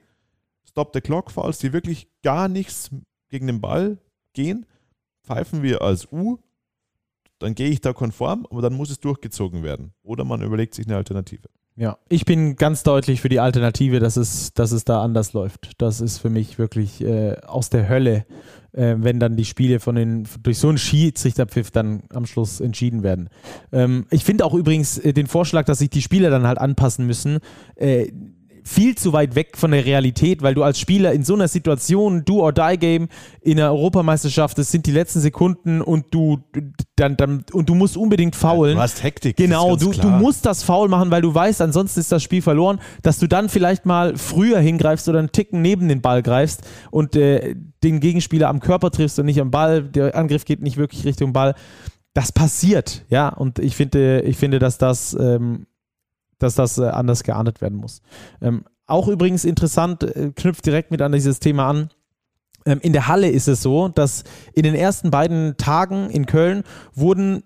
Stop-the-Clock-Fouls, die wirklich gar nichts gegen den Ball gehen, pfeifen wir als U, dann gehe ich da konform, aber dann muss es durchgezogen werden. Oder man überlegt sich eine Alternative. Ja, ich bin ganz deutlich für die Alternative, dass es, dass es da anders läuft. Das ist für mich wirklich äh, aus der Hölle, äh, wenn dann die Spiele von den durch so einen Schiedsrichterpfiff dann am Schluss entschieden werden. Ähm, ich finde auch übrigens äh, den Vorschlag, dass sich die Spieler dann halt anpassen müssen. Viel zu weit weg von der Realität, weil du als Spieler in so einer Situation, do or die Game in der Europameisterschaft, das sind die letzten Sekunden und du dann, dann und du musst unbedingt faulen. Du hast Hektik. Genau, du, du musst das faul machen, weil du weißt, ansonsten ist das Spiel verloren, dass du dann vielleicht mal früher hingreifst oder einen Ticken neben den Ball greifst und äh, den Gegenspieler am Körper triffst und nicht am Ball. Der Angriff geht nicht wirklich Richtung Ball. Das passiert, ja, und ich finde, ich finde, dass das ähm, dass das äh, anders geahndet werden muss. Ähm, auch übrigens interessant, äh, knüpft direkt mit an dieses Thema an. Ähm, in der Halle ist es so, dass in den ersten beiden Tagen in Köln wurden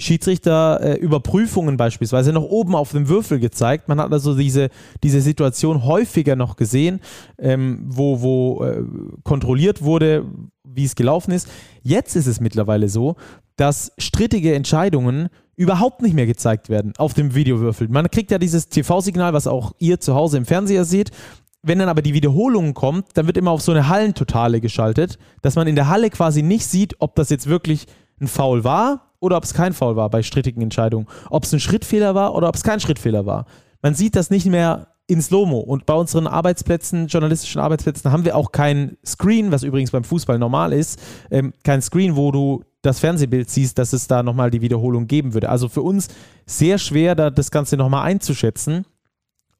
Schiedsrichter äh, beispielsweise noch oben auf dem Würfel gezeigt. Man hat also diese, diese Situation häufiger noch gesehen, ähm, wo, wo äh, kontrolliert wurde, wie es gelaufen ist. Jetzt ist es mittlerweile so, dass strittige Entscheidungen überhaupt nicht mehr gezeigt werden auf dem Videowürfel. Man kriegt ja dieses TV-Signal, was auch ihr zu Hause im Fernseher seht. Wenn dann aber die Wiederholung kommt, dann wird immer auf so eine Hallentotale geschaltet, dass man in der Halle quasi nicht sieht, ob das jetzt wirklich ein Foul war oder ob es kein Foul war bei strittigen Entscheidungen. Ob es ein Schrittfehler war oder ob es kein Schrittfehler war. Man sieht das nicht mehr in Slow-Mo. Und bei unseren Arbeitsplätzen, journalistischen Arbeitsplätzen, haben wir auch kein Screen, was übrigens beim Fußball normal ist, ähm, kein Screen, wo du das Fernsehbild siehst, dass es da nochmal die Wiederholung geben würde. Also für uns sehr schwer, da das Ganze nochmal einzuschätzen,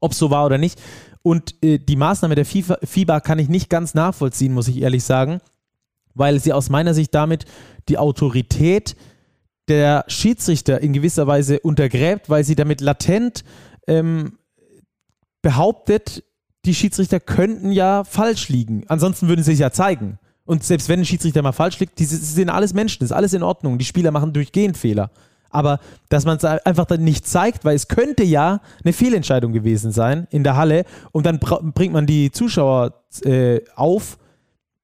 ob so war oder nicht. Und äh, die Maßnahme der FIFA, FIBA kann ich nicht ganz nachvollziehen, muss ich ehrlich sagen, weil sie aus meiner Sicht damit die Autorität der Schiedsrichter in gewisser Weise untergräbt, weil sie damit latent ähm, behauptet, die Schiedsrichter könnten ja falsch liegen. Ansonsten würden sie es ja zeigen. Und selbst wenn ein Schiedsrichter mal falsch liegt, die sind alles Menschen, ist alles in Ordnung. Die Spieler machen durchgehend Fehler. Aber dass man es einfach dann nicht zeigt, weil es könnte ja eine Fehlentscheidung gewesen sein in der Halle und dann bringt man die Zuschauer äh, auf,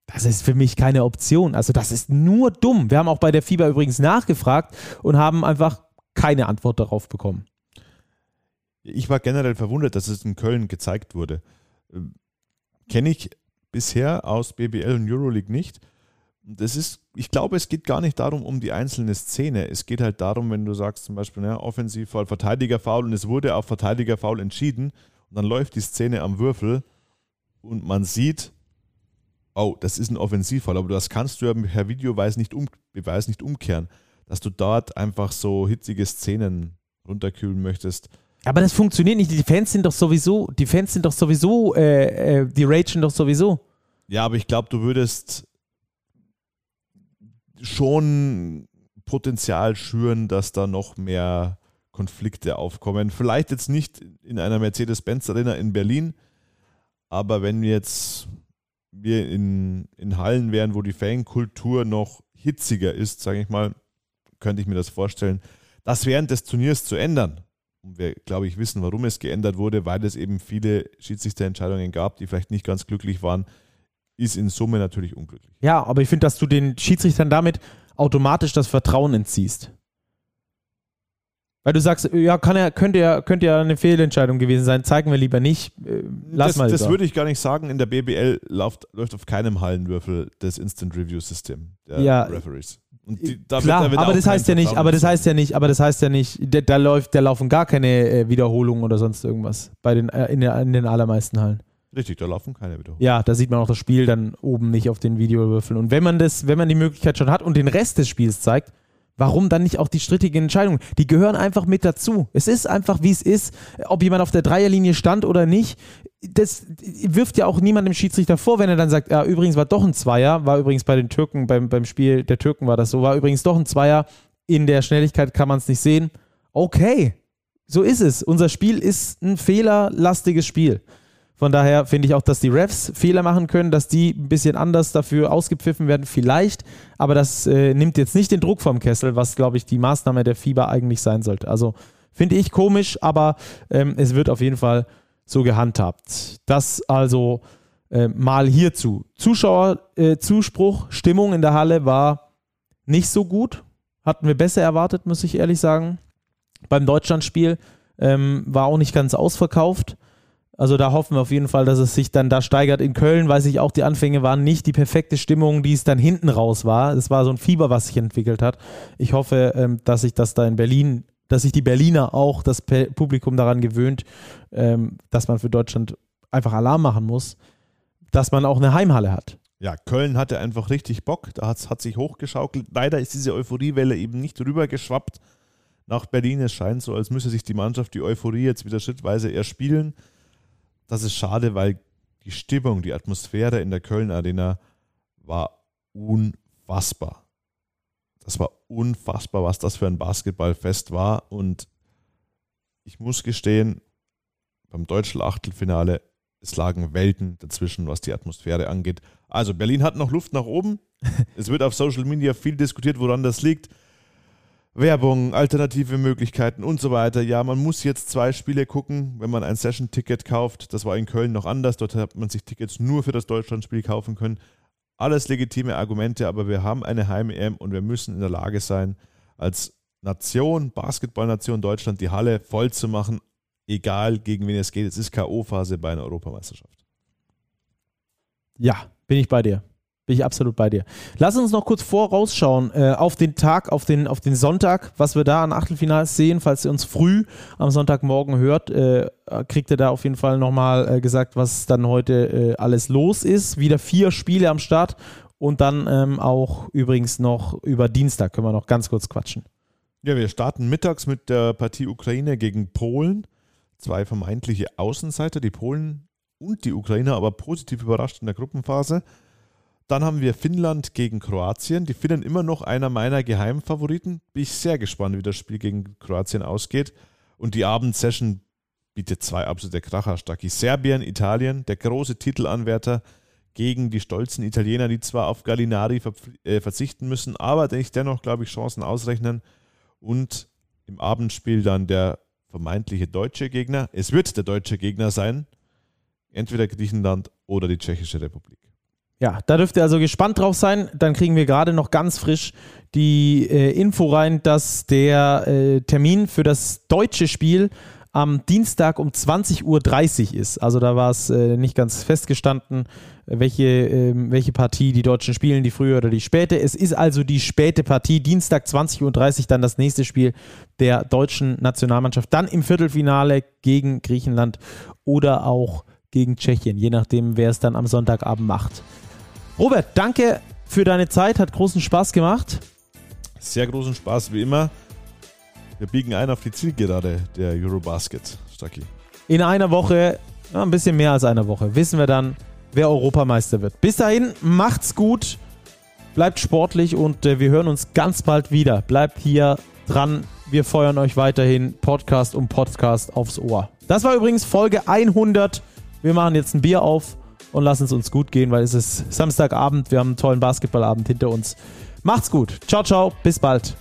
das ist für mich keine Option. Also das ist nur dumm. Wir haben auch bei der FIBA übrigens nachgefragt und haben einfach keine Antwort darauf bekommen. Ich war generell verwundert, dass es in Köln gezeigt wurde. Ähm, Kenne ich bisher aus BBL und Euroleague nicht. Das ist, ich glaube, es geht gar nicht darum, um die einzelne Szene. Es geht halt darum, wenn du sagst, zum Beispiel, ja, Offensivfoul, Verteidigerfoul und es wurde auf Verteidigerfoul entschieden und dann läuft die Szene am Würfel und man sieht, oh, das ist ein Offensivfall, aber das kannst du ja per Videobeweis nicht, um, nicht umkehren, dass du dort einfach so hitzige Szenen runterkühlen möchtest. Aber das funktioniert nicht. Die Fans sind doch sowieso, die Fans sind doch sowieso, äh, äh, die ragen doch sowieso. Ja, aber ich glaube, du würdest schon Potenzial schüren, dass da noch mehr Konflikte aufkommen. Vielleicht jetzt nicht in einer Mercedes-Benz-Arena in Berlin, aber wenn jetzt wir in, in Hallen wären, wo die Fankultur noch hitziger ist, sage ich mal, könnte ich mir das vorstellen, das während des Turniers zu ändern und wir, glaube ich, wissen, warum es geändert wurde, weil es eben viele Schiedsrichterentscheidungen gab, die vielleicht nicht ganz glücklich waren, ist in Summe natürlich unglücklich. Ja, aber ich finde, dass du den Schiedsrichtern damit automatisch das Vertrauen entziehst. Weil du sagst, ja, kann er, könnte ja, könnte ja eine Fehlentscheidung gewesen sein, zeigen wir lieber nicht. Äh, lass das mal das würde ich gar nicht sagen. In der BBL läuft, läuft auf keinem Hallenwürfel das Instant Review System der Ja. Referees. Die, wird- Klar, aber das heißt ja nicht, aber das heißt ja nicht, aber das heißt ja nicht, da, da läuft, da laufen gar keine äh, Wiederholungen oder sonst irgendwas bei den, äh, in, der, in den allermeisten Hallen. Richtig, da laufen keine Wiederholungen. Ja, da sieht man auch das Spiel dann oben nicht auf den Videowürfeln. Und wenn man das, wenn man die Möglichkeit schon hat und den Rest des Spiels zeigt, warum dann nicht auch die strittigen Entscheidungen? Die gehören einfach mit dazu. Es ist einfach, wie es ist, ob jemand auf der Dreierlinie stand oder nicht. Das wirft ja auch niemand dem Schiedsrichter vor, wenn er dann sagt, ja, übrigens war doch ein Zweier, war übrigens bei den Türken, beim, beim Spiel der Türken war das so, war übrigens doch ein Zweier. In der Schnelligkeit kann man es nicht sehen. Okay, so ist es. Unser Spiel ist ein fehlerlastiges Spiel. Von daher finde ich auch, dass die Refs Fehler machen können, dass die ein bisschen anders dafür ausgepfiffen werden, vielleicht. Aber das äh, nimmt jetzt nicht den Druck vom Kessel, was, glaube ich, die Maßnahme der FIBA eigentlich sein sollte. Also finde ich komisch, aber ähm, es wird auf jeden Fall so gehandhabt. Das also äh, mal hierzu. Zuschauer, äh, Stimmung in der Halle war nicht so gut. Hatten wir besser erwartet, muss ich ehrlich sagen. Beim Deutschlandspiel ähm, war auch nicht ganz ausverkauft. Also da hoffen wir auf jeden Fall, dass es sich dann da steigert. In Köln weiß ich auch, die Anfänge waren nicht die perfekte Stimmung, die es dann hinten raus war. Es war so ein Fieber, was sich entwickelt hat. Ich hoffe, ähm, dass sich das da in Berlin, dass sich die Berliner auch das Publikum daran gewöhnt, ähm, dass man für Deutschland einfach Alarm machen muss, dass man auch eine Heimhalle hat. Ja, Köln hatte einfach richtig Bock. Da hat, hat sich hochgeschaukelt. Leider ist diese Euphoriewelle eben nicht rübergeschwappt nach Berlin. Es scheint so, als müsse sich die Mannschaft die Euphorie jetzt wieder schrittweise erspielen. Das ist schade, weil die Stimmung, die Atmosphäre in der Köln Arena war unfassbar. Das war unfassbar, was das für ein Basketballfest war. Und ich muss gestehen, beim deutschen Achtelfinale, es lagen Welten dazwischen, was die Atmosphäre angeht. Also Berlin hat noch Luft nach oben. es wird auf Social Media viel diskutiert, woran das liegt. Werbung, alternative Möglichkeiten und so weiter. Ja, man muss jetzt zwei Spiele gucken, wenn man ein Session-Ticket kauft. Das war in Köln noch anders. Dort hat man sich Tickets nur für das Deutschlandspiel kaufen können. Alles legitime Argumente, aber wir haben eine Heim-EM und wir müssen in der Lage sein, als Nation, Basketballnation Deutschland, die Halle voll zu machen, egal gegen wen es geht. Es ist K.O.-Phase bei einer Europameisterschaft. Ja, bin ich bei dir. Bin ich absolut bei dir. Lass uns noch kurz vorausschauen äh, auf den Tag, auf den, auf den Sonntag, was wir da an Achtelfinals sehen. Falls ihr uns früh am Sonntagmorgen hört, äh, kriegt ihr da auf jeden Fall nochmal äh, gesagt, was dann heute äh, alles los ist. Wieder vier Spiele am Start und dann ähm, auch übrigens noch über Dienstag können wir noch ganz kurz quatschen. Ja, wir starten mittags mit der Partie Ukraine gegen Polen. Zwei vermeintliche Außenseiter, die Polen und die Ukrainer, aber positiv überrascht in der Gruppenphase. Dann haben wir Finnland gegen Kroatien. Die Finnen immer noch einer meiner Geheimfavoriten. Bin ich sehr gespannt, wie das Spiel gegen Kroatien ausgeht. Und die Abendsession bietet zwei absolute Kracher. Stacki. Serbien, Italien, der große Titelanwärter gegen die stolzen Italiener, die zwar auf Gallinari äh, verzichten müssen, aber sich dennoch, glaube ich, Chancen ausrechnen. Und im Abendspiel dann der vermeintliche deutsche Gegner. Es wird der deutsche Gegner sein. Entweder Griechenland oder die Tschechische Republik. Ja, da dürft ihr also gespannt drauf sein. Dann kriegen wir gerade noch ganz frisch die äh, Info rein, dass der äh, Termin für das deutsche Spiel am Dienstag um 20.30 Uhr ist. Also da war es äh, nicht ganz festgestanden, welche, ähm, welche Partie die Deutschen spielen, die frühe oder die späte. Es ist also die späte Partie, Dienstag 20.30 Uhr dann das nächste Spiel der deutschen Nationalmannschaft. Dann im Viertelfinale gegen Griechenland oder auch gegen Tschechien, je nachdem, wer es dann am Sonntagabend macht. Robert, danke für deine Zeit, hat großen Spaß gemacht. Sehr großen Spaß wie immer. Wir biegen ein auf die Zielgerade der Eurobasket, Stacki. In einer Woche, ja, ein bisschen mehr als einer Woche, wissen wir dann, wer Europameister wird. Bis dahin, macht's gut, bleibt sportlich und äh, wir hören uns ganz bald wieder. Bleibt hier dran. Wir feuern euch weiterhin Podcast um Podcast aufs Ohr. Das war übrigens Folge 100. Wir machen jetzt ein Bier auf und lassen es uns gut gehen, weil es ist Samstagabend. Wir haben einen tollen Basketballabend hinter uns. Macht's gut. Ciao, ciao. Bis bald.